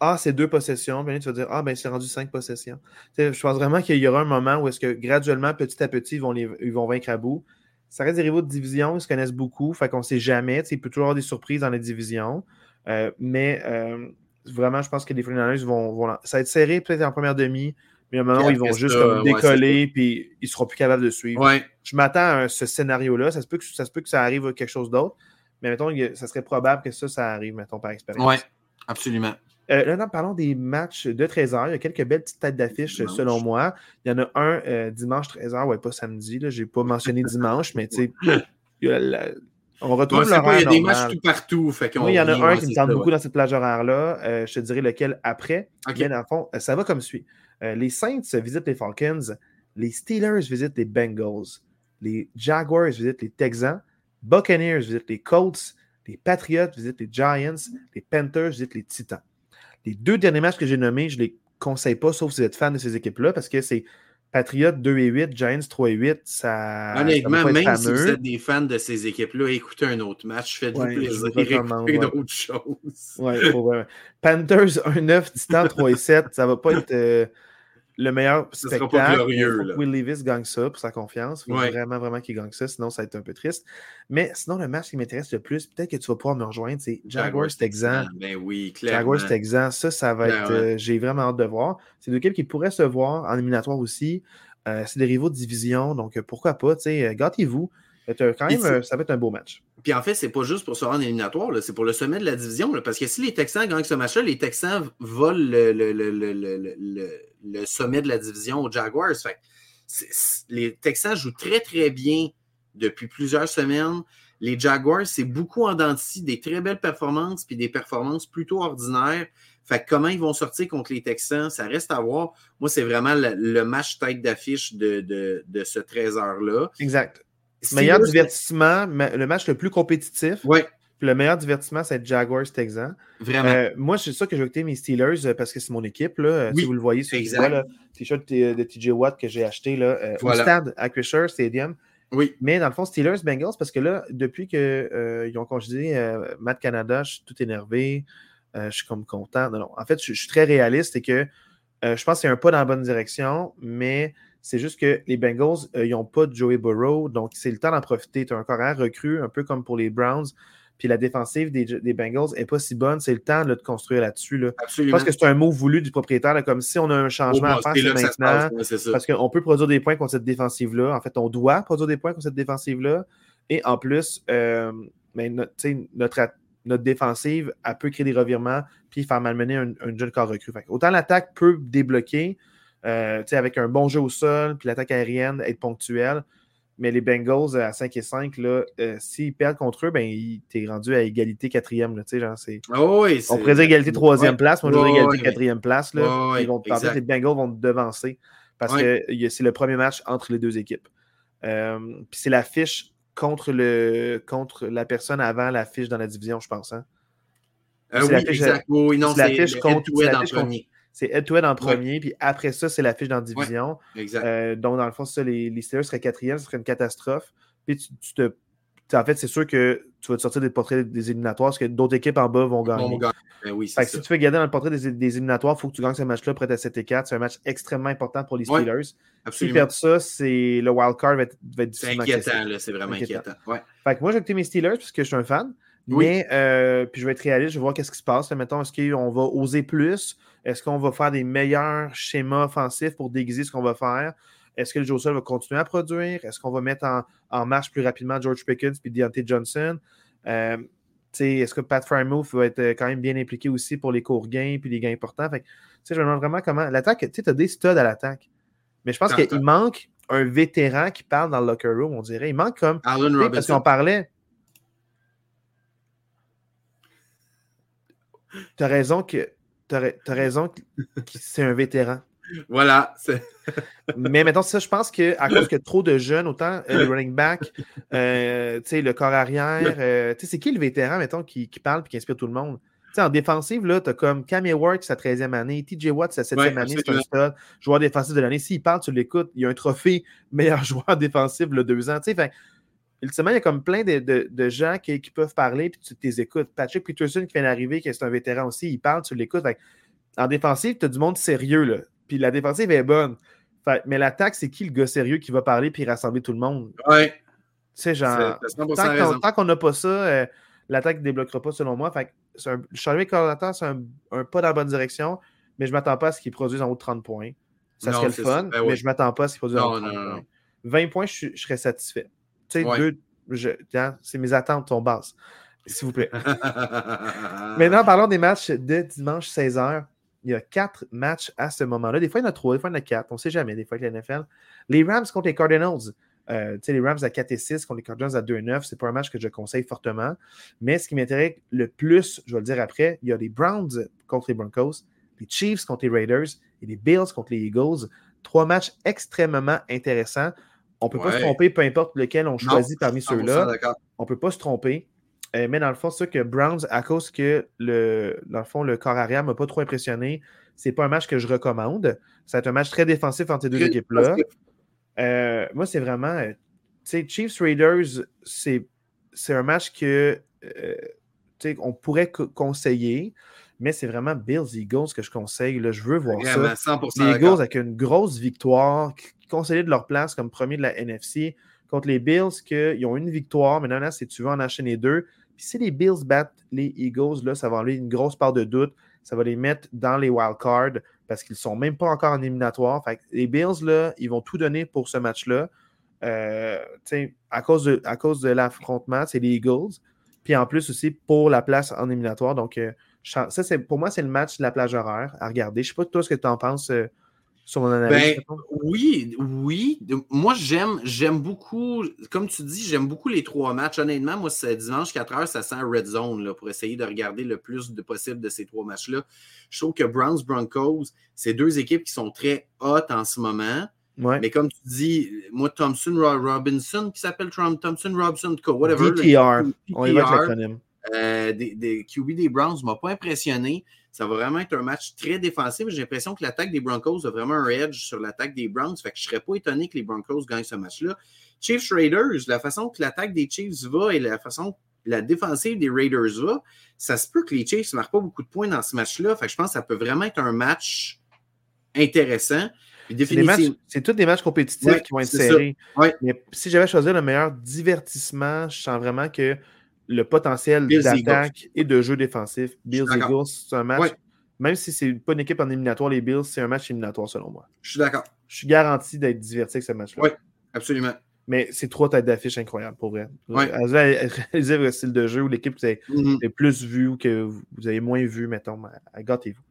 Ah, c'est deux possessions. Puis tu vas dire, ah, ben, c'est rendu cinq possessions. je pense vraiment qu'il y aura un moment où est-ce que graduellement, petit à petit, ils vont, les, ils vont vaincre à bout ça reste des rivaux de division, ils se connaissent beaucoup, fait qu'on ne sait jamais. Il peut toujours avoir des surprises dans les divisions. Euh, mais euh, vraiment, je pense que les 49 vont, vont, Ça va être serré peut-être en première demi, mais à un moment où ils vont juste décoller puis ils ne seront plus capables de suivre. Je m'attends à ce scénario-là. Ça, se peut que, ça se peut que ça arrive à quelque chose d'autre, mais mettons, ça serait probable que ça, ça arrive, mettons, par expérience. Oui, absolument. Euh, là, parlons des matchs de 13h. Il y a quelques belles petites têtes d'affiche selon moi. Il y en a un euh, dimanche 13h, ouais, pas samedi. Je n'ai pas mentionné dimanche, mais tu sais, [LAUGHS] on retrouve l'horaire. Il y a des matchs tout partout. il y en a un qui me tente beaucoup dans cette plage horaire-là. Euh, je te dirai lequel après. Bien, dans le fond, ça va comme suit. les Saints visitent les Falcons. Les Steelers visitent les Bengals. Les Jaguars visitent les Texans. Buccaneers visitent les Colts. Les Patriots visitent les Giants. Les Panthers visitent les Titans. Les deux derniers matchs que j'ai nommés, je ne les conseille pas, sauf si vous êtes fan de ces équipes-là, parce que c'est Patriots 2 et 8, Giants 3 et 8, ça. Honnêtement, même si vous êtes des fans de ces équipes-là, écoutez un autre match, faites-vous plaisir, écoutez d'autres choses. Ouais, Panthers 1-9, Titan 3 et 7, ça ne va pas être. Euh, le meilleur spectacle. Will Levis gagne ça pour sa confiance. Il faut vraiment, vraiment qu'il gagne ça, sinon ça va être un peu triste. Mais sinon, le match qui m'intéresse le plus, peut-être que tu vas pouvoir me rejoindre, c'est Jaguars Texans. Ben oui, clairement. Jaguars Texans, ça, ça va être. Euh, j'ai vraiment hâte de voir. C'est deux équipes qui pourraient se voir en éliminatoire aussi. Euh, c'est des rivaux de division, donc euh, pourquoi pas, gâtez-vous. Quand même, ça va être un beau match. Puis en fait, c'est pas juste pour se rendre éliminatoire, c'est pour le sommet de la division. parce que si les Texans gagnent ce match-là, les Texans volent le, le, sommet de la division aux Jaguars. les Texans jouent très, très bien depuis plusieurs semaines. Les Jaguars, c'est beaucoup en dents des très belles performances, puis des performances plutôt ordinaires. Fait comment ils vont sortir contre les Texans, ça reste à voir. Moi, c'est vraiment le, match tête d'affiche de, de, de, ce 13h-là. Exact. Meilleur divertissement, le match le plus compétitif. Oui. Le meilleur divertissement, c'est Jaguars Texans. Vraiment. Euh, moi, c'est ça que je vais écouter mes Steelers euh, parce que c'est mon équipe. Là. Si vous le voyez sur le t-shirt de TJ Watt que j'ai acheté là, euh, au stade à Crisher Stadium. Oui. Mais dans le fond, Steelers Bengals, parce que là, depuis qu'ils ont congédié Matt Canada, je suis tout énervé. je suis comme content. Non, non. En fait, je, je suis très réaliste et que je pense que c'est un pas dans la bonne direction, mais c'est juste que les Bengals, euh, ils n'ont pas de Joey Burrow, donc c'est le temps d'en profiter. Tu as un carrière recru, un peu comme pour les Browns. Puis la défensive des, Bengals n'est pas si bonne. C'est le temps de construire là-dessus. Là. Je pense que c'est un mot voulu du propriétaire, comme si on a un changement à faire, maintenant. parce qu'on peut produire des points contre cette défensive-là. En fait, on doit produire des points contre cette défensive-là. Et en plus, euh, ben, notre, notre, défensive, elle peut créer des revirements puis faire malmener un, un jeune corps recru. autant l'attaque peut débloquer, euh, avec un bon jeu au sol, puis l'attaque aérienne, être ponctuelle. Mais les Bengals à 5 et 5, là, euh, s'ils perdent contre eux, ben, t'es rendu à égalité quatrième. Là, genre, c'est... Oh oui, on dire égalité troisième place, moi je dirais égalité quatrième place. Là. Ils vont, les Bengals vont te devancer parce que c'est le premier match entre les deux équipes. Euh, puis c'est la fiche contre, le, contre la personne avant la fiche dans la division, je pense. Hein? Euh, oui, exact. Oui, non, c'est la fiche contre. C'est head-to-head en premier, puis après ça, c'est la fiche dans la division. Euh, donc, dans le fond, ça, les, les Steelers seraient quatrième, ce serait une catastrophe. Puis tu, te. En fait, c'est sûr que tu vas te sortir des portraits des éliminatoires parce que d'autres équipes en bas vont gagner. Ben oui, fait que si tu veux garder dans le portrait des, éliminatoires, il faut que tu gagnes ce match-là près à 7 et 4. C'est un match extrêmement important pour les Steelers. si perdent ça, c'est le wild card va être, va être C'est inquiétant, c'est vraiment inquiétant. Fait que moi, j'ai mes Steelers parce que je suis un fan. Mais euh, puis je vais être réaliste, je vais voir qu'est-ce qui se passe. mettons, est-ce qu'on va oser plus? Est-ce qu'on va faire des meilleurs schémas offensifs pour déguiser ce qu'on va faire? Est-ce que le Joe va continuer à produire? Est-ce qu'on va mettre en, marche plus rapidement George Pickens puis Deontay Johnson? Euh, est-ce que Pat Frymouth va être quand même bien impliqué aussi pour les courts gains puis les gains importants? Fait je me demande vraiment comment. L'attaque, tu as des studs à l'attaque. Mais je pense qu'il manque un vétéran qui parle dans le locker room, on dirait. Il manque comme. Parce qu'on parlait. Tu as raison que t'as raison que c'est un vétéran. Voilà. [LAUGHS] Mais maintenant, ça, je pense qu'à cause que trop de jeunes, autant euh, le running back, euh, le corps arrière, euh, c'est qui le vétéran, mettons, qui, parle et qui inspire tout le monde? en défensive, là, tu as comme Cam Ward, sa 13e année, TJ Watt, sa 7e année, c'est un stud, joueur défensif de l'année. S'il parle, tu l'écoutes, il y a un trophée meilleur [LAUGHS] joueur défensif, le deux ans. Ultimement, il y a comme plein de, gens qui, peuvent parler puis tu les écoutes. Patrick Peterson qui vient d'arriver, qui est un vétéran aussi, il parle, tu l'écoutes. En défensive, tu as du monde sérieux, là. Puis la défensive est bonne. mais l'attaque, c'est qui le gars sérieux qui va parler puis rassembler tout le monde? Ouais. Tu sais, genre, tant qu'on n'a pas ça, euh, l'attaque ne débloquera pas selon moi. Fait un, le coordinateur, c'est un, pas dans la bonne direction, mais je ne m'attends pas à ce qu'il produise en haut de 30 points. Ça serait le fun, ben mais je ne m'attends pas à ce qu'il produise en haut de 30 points. 20 points, je, serais satisfait. Tu sais, deux, c'est mes attentes sont basses. S'il vous plaît. [LAUGHS] Maintenant, parlons des matchs de dimanche 16h. Il y a quatre matchs à ce moment-là. Des fois, il y en a trois, des fois, il y en a quatre. On ne sait jamais, des fois, avec la NFL. Les Rams contre les Cardinals. Euh, les Rams à 4 et 6 contre les Cardinals à 2 et 9, c'est pas un match que je conseille fortement. Mais ce qui m'intéresse le plus, je vais le dire après, il y a les Browns contre les Broncos, les Chiefs contre les Raiders et les Bills contre les Eagles. Trois matchs extrêmement intéressants. On ne peut pas se tromper, peu importe lequel on choisit parmi ceux-là. On ne peut pas se tromper. Euh, mais dans le fond, c'est sûr que Browns, à cause que le, dans le fond, le corps arrière ne m'a pas trop impressionné, c'est pas un match que je recommande. C'est un match très défensif entre ces deux équipes-là. Euh, moi, c'est vraiment. Euh, tu sais, Chiefs Raiders, c'est un match que on pourrait conseiller, mais c'est vraiment Bills Eagles que je conseille. Là, je veux voir ça. Les Eagles avec une grosse victoire consolident leur place comme premier de la NFC contre les Bills, qu'ils ont une victoire. Maintenant, là, si tu veux en enchaîner deux. Puis si les Bills battent les Eagles, là, ça va enlever une grosse part de doute. Ça va les mettre dans les wild cards parce qu'ils ne sont même pas encore en éliminatoire. Les Bills, là, ils vont tout donner pour ce match-là. Euh, à cause de, à cause de l'affrontement, c'est les Eagles. Puis en plus aussi pour la place en éliminatoire. Donc, euh, ça, c'est, pour moi, c'est le match de la plage horaire à regarder. Je ne sais pas toi ce que tu en penses euh, sur mon analyse. Ben, oui, oui. Moi, j'aime, j'aime beaucoup, comme tu dis, j'aime beaucoup les trois matchs. Honnêtement, moi, c'est dimanche 4 heures, ça sent red zone là, pour essayer de regarder le plus de possible de ces trois matchs-là. Je trouve que Browns Broncos, c'est deux équipes qui sont très hautes en ce moment. Mais comme tu dis, moi, Thompson Robinson, qui s'appelle Thompson Robinson, whatever. DTR. On y va avec euh, des, des, QB des Browns ne m'a pas impressionné. Ça va vraiment être un match très défensif. J'ai l'impression que l'attaque des Broncos a vraiment un edge sur l'attaque des Browns. Fait que je ne serais pas étonné que les Broncos gagnent ce match-là. Chiefs Raiders, la façon que l'attaque des Chiefs va et la façon que la défensive des Raiders va, ça se peut que les Chiefs ne marquent pas beaucoup de points dans ce match-là. Fait que je pense que ça peut vraiment être un match intéressant. C'est tous des matchs compétitifs qui vont être serrés. Mais si j'avais choisi le meilleur divertissement, je sens vraiment que le potentiel d'attaque et de jeu défensif. Bills Eagles, c'est un match. Même si c'est pas une équipe en éliminatoire, les Bills, c'est un match éliminatoire selon moi. Je suis d'accord. Je suis garanti d'être diverti avec ce match-là. Oui, absolument. Mais c'est trois têtes d'affiche incroyables pour vrai. Ouais. Réaliser le style de jeu ou l'équipe que vous avez mm-hmm. plus vu ou que vous avez moins vu, mettons, gâtez-vous.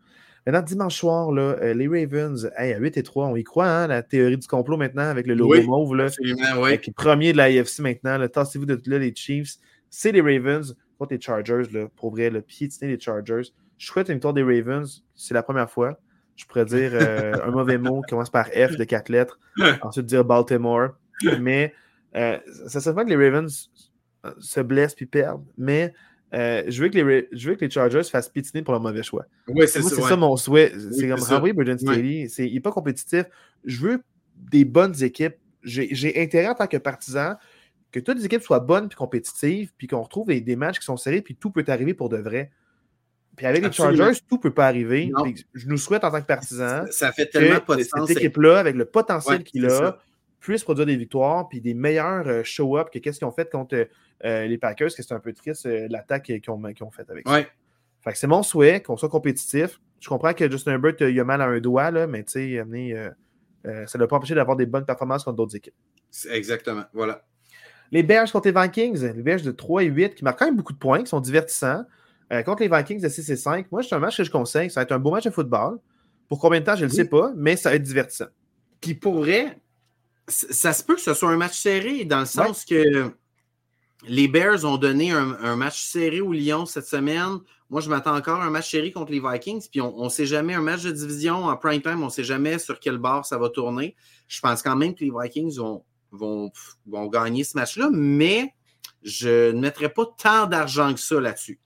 Maintenant, dimanche soir, là, euh, les Ravens, à 8 et 3, on y croit, hein, la théorie du complot maintenant avec le logo mauve. Là, Avec le premier de la AFC maintenant. Tassez-vous de là, les Chiefs. C'est les Ravens contre les Chargers. Là, pour vrai, le piétiner les Chargers. Je souhaite une victoire des Ravens. C'est la première fois. Je pourrais dire euh, un mauvais mot qui commence par F de quatre lettres. [LAUGHS] Ensuite, dire Baltimore. Mais euh, ça se fait que les Ravens se blessent puis perdent. Mais euh, je, veux que les, je veux que les Chargers fassent pitiner pour leur mauvais choix. Oui, c'est ça. C'est ça mon souhait. c'est comme Henry Burden Staley. Il n'est pas compétitif. Je veux des bonnes équipes. J'ai intérêt en tant que partisan que toutes les équipes soient bonnes et compétitives, puis qu'on retrouve des, matchs qui sont serrés, puis tout peut arriver pour de vrai. Puis avec les Chargers, tout ne peut pas arriver. Je nous souhaite en tant que partisan ça, fait tellement que cette équipe-là, avec le potentiel qu'il a, puisse produire des victoires puis des meilleurs euh, show-up que qu'est-ce qu'ils ont fait contre euh, les Packers, que c'est un peu triste euh, l'attaque qu'ils ont, qu fait avec ça. Fait que c'est mon souhait qu'on soit compétitif. Je comprends que Justin Herbert, il a mal à un doigt, là, mais tu sais, ça ne l'a pas empêché d'avoir des bonnes performances contre d'autres équipes. Exactement, voilà. Les Bears contre les Vikings, les Bears de 3 et 8 qui marquent quand même beaucoup de points, qui sont divertissants. contre les Vikings de 6 et 5, moi, c'est un match que je conseille. Ça va être un beau match de football. Pour combien de temps, je ne le sais pas, mais ça va être divertissant. Qui pourrait ça se peut que ce soit un match serré, dans le sens que les Bears ont donné un, match serré au Lyon cette semaine. Moi, je m'attends encore à un match serré contre les Vikings. Puis on ne sait jamais, un match de division en prime time, on ne sait jamais sur quel bord ça va tourner. Je pense quand même que les Vikings vont, vont, vont gagner ce match-là, mais je ne mettrai pas tant d'argent que ça là-dessus.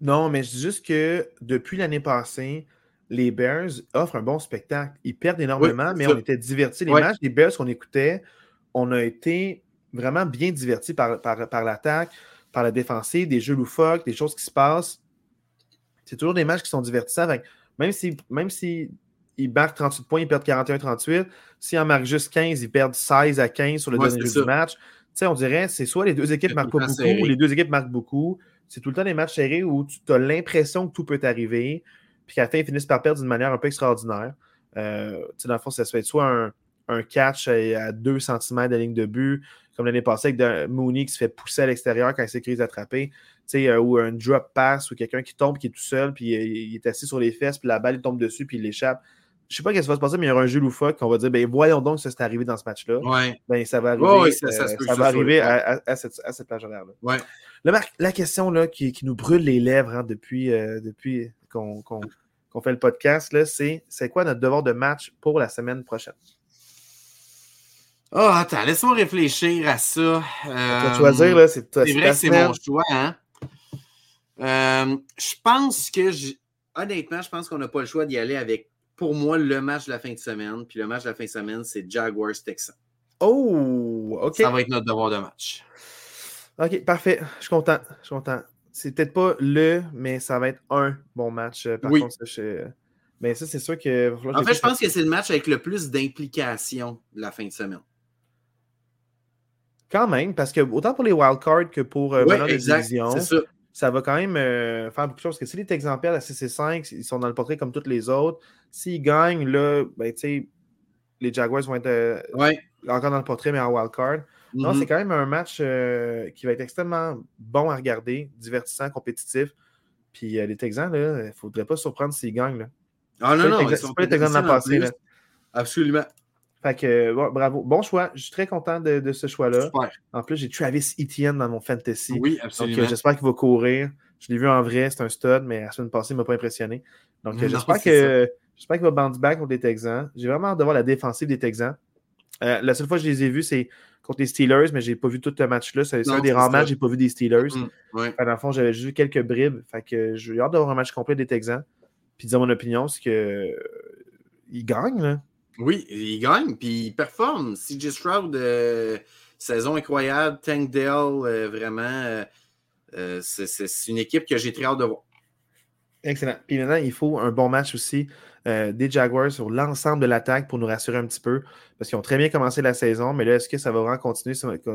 Non, mais je dis juste que depuis l'année passée, les Bears offrent un bon spectacle. Ils perdent énormément, mais on était divertis. Les matchs des Bears qu'on écoutait, on a été vraiment bien divertis par, par, l'attaque, par la défensive, des jeux loufoques, des choses qui se passent. C'est toujours des matchs qui sont divertissants. même si, même si ils marquent 38 points, ils perdent 41-38. S'ils en marquent juste 15, ils perdent 16 à 15 sur le dernier jeu du match. on dirait c'est soit les deux équipes marquent pas beaucoup ou les deux équipes marquent beaucoup. C'est tout le temps des matchs serrés où tu as l'impression que tout peut arriver puis qu'à la fin, ils finissent par perdre d'une manière un peu extraordinaire. Euh, dans le fond, ça se fait soit un, catch à 2 cm de ligne de but, comme l'année passée avec Mooney qui se fait pousser à l'extérieur quand il s'est crise d'attraper, euh, ou un drop pass, ou quelqu'un qui tombe, qui est tout seul, puis euh, il est assis sur les fesses, puis la balle il tombe dessus, puis il l'échappe. Je ne sais pas ce qui va se passer, mais il y aura un jeu loufoque qu'on va dire, ben voyons donc ça s'est arrivé dans ce match-là. Ouais. Ben, ça va arriver, ça, va arriver à, cette, à cette plage horaire-là. Ouais. la question là, qui, nous brûle les lèvres hein, depuis, depuis qu'on fait le podcast, c'est c'est quoi notre devoir de match pour la semaine prochaine? Oh, attends, laisse-moi réfléchir à ça. Euh, choisir, là, c'est C'est vrai que c'est mon choix, hein? Euh, je pense que, honnêtement, je pense qu'on n'a pas le choix d'y aller avec, pour moi, le match de la fin de semaine. Puis le match de la fin de semaine, c'est Jaguars-Texans. Oh, OK. Ça va être notre devoir de match. OK, parfait. Je suis content. Je suis content c'est peut-être pas le, mais ça va être un bon match. Euh, par contre, mais ça, c'est sûr que. En fait, je pense que c'est le match avec le plus d'implication de la fin de semaine. Quand même, parce que autant pour les wildcards que pour euh, ouais, division, ça. va quand même euh, faire beaucoup de choses. Parce que si les exemplaires à CC5, ils sont dans le portrait comme tous les autres, s'ils gagnent, là, ben, les Jaguars vont être encore dans le portrait, mais en wildcard. Non, c'est mm-hmm. quand même un match euh, qui va être extrêmement bon à regarder, divertissant, compétitif. Puis euh, les Texans, il ne faudrait pas surprendre s'ils gagnent. Là. Ah non, non, c'est pas les Texans de la passée. Absolument. Fait que, bravo. Bon choix. Je suis très content de, ce choix-là. En plus, j'ai Travis Etienne dans mon fantasy. Oui, absolument. Donc, j'espère qu'il va courir. Je l'ai vu en vrai, c'est un stud, mais la semaine passée, il ne m'a pas impressionné. Donc, j'espère que j'espère qu'il va bounce back contre les Texans. J'ai vraiment hâte de voir la défensive des Texans. Euh, la seule fois que je les ai vus, c'est contre les Steelers, mais je n'ai pas vu tout le match-là. C'est un des rares matchs, je n'ai pas vu des Steelers. Mm, ouais. Dans le fond, j'avais juste vu quelques bribes. Fait que j'ai hâte d'avoir un match complet des Texans. Puis dire mon opinion, c'est qu'ils euh, gagnent. Là. Oui, ils gagnent, puis ils performent. CJ Stroud, euh, saison incroyable. Tank Dell, euh, vraiment, c'est une équipe que j'ai très hâte de voir. Excellent. Puis maintenant, il faut un bon match aussi euh, des Jaguars sur l'ensemble de l'attaque pour nous rassurer un petit peu. Parce qu'ils ont très bien commencé la saison, mais là, est-ce que ça va vraiment continuer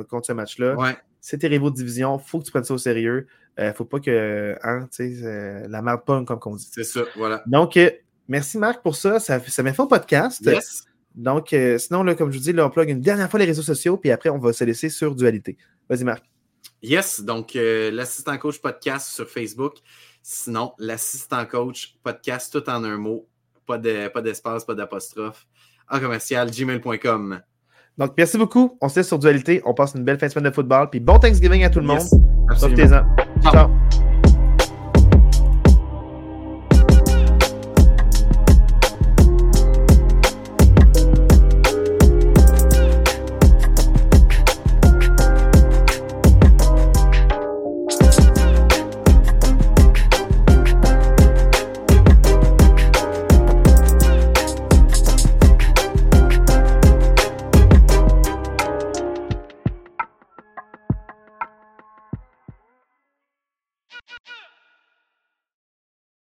contre ce match-là? Ouais. C'est tes rivaux de division, il faut que tu prennes ça au sérieux. Il euh, ne faut pas que hein, euh, la merde pogne, comme on dit. C'est ça, voilà. Donc, Merci Marc pour ça. Ça, ça m'a fait un podcast. Donc, euh, sinon, là, comme je vous dis, là, on plug une dernière fois les réseaux sociaux, puis après, on va se laisser sur Dualité. Vas-y, Marc. Yes, donc euh, l'assistant coach podcast sur Facebook. Sinon, l'assistant coach podcast, tout en un mot. Pas d'espace, de, pas d'apostrophe. En commercial, gmail.com. Donc, merci beaucoup. On se laisse sur Dualité. On passe une belle fin de semaine de football. Puis bon Thanksgiving à tout le monde. Profitez-en. Ciao. Ciao.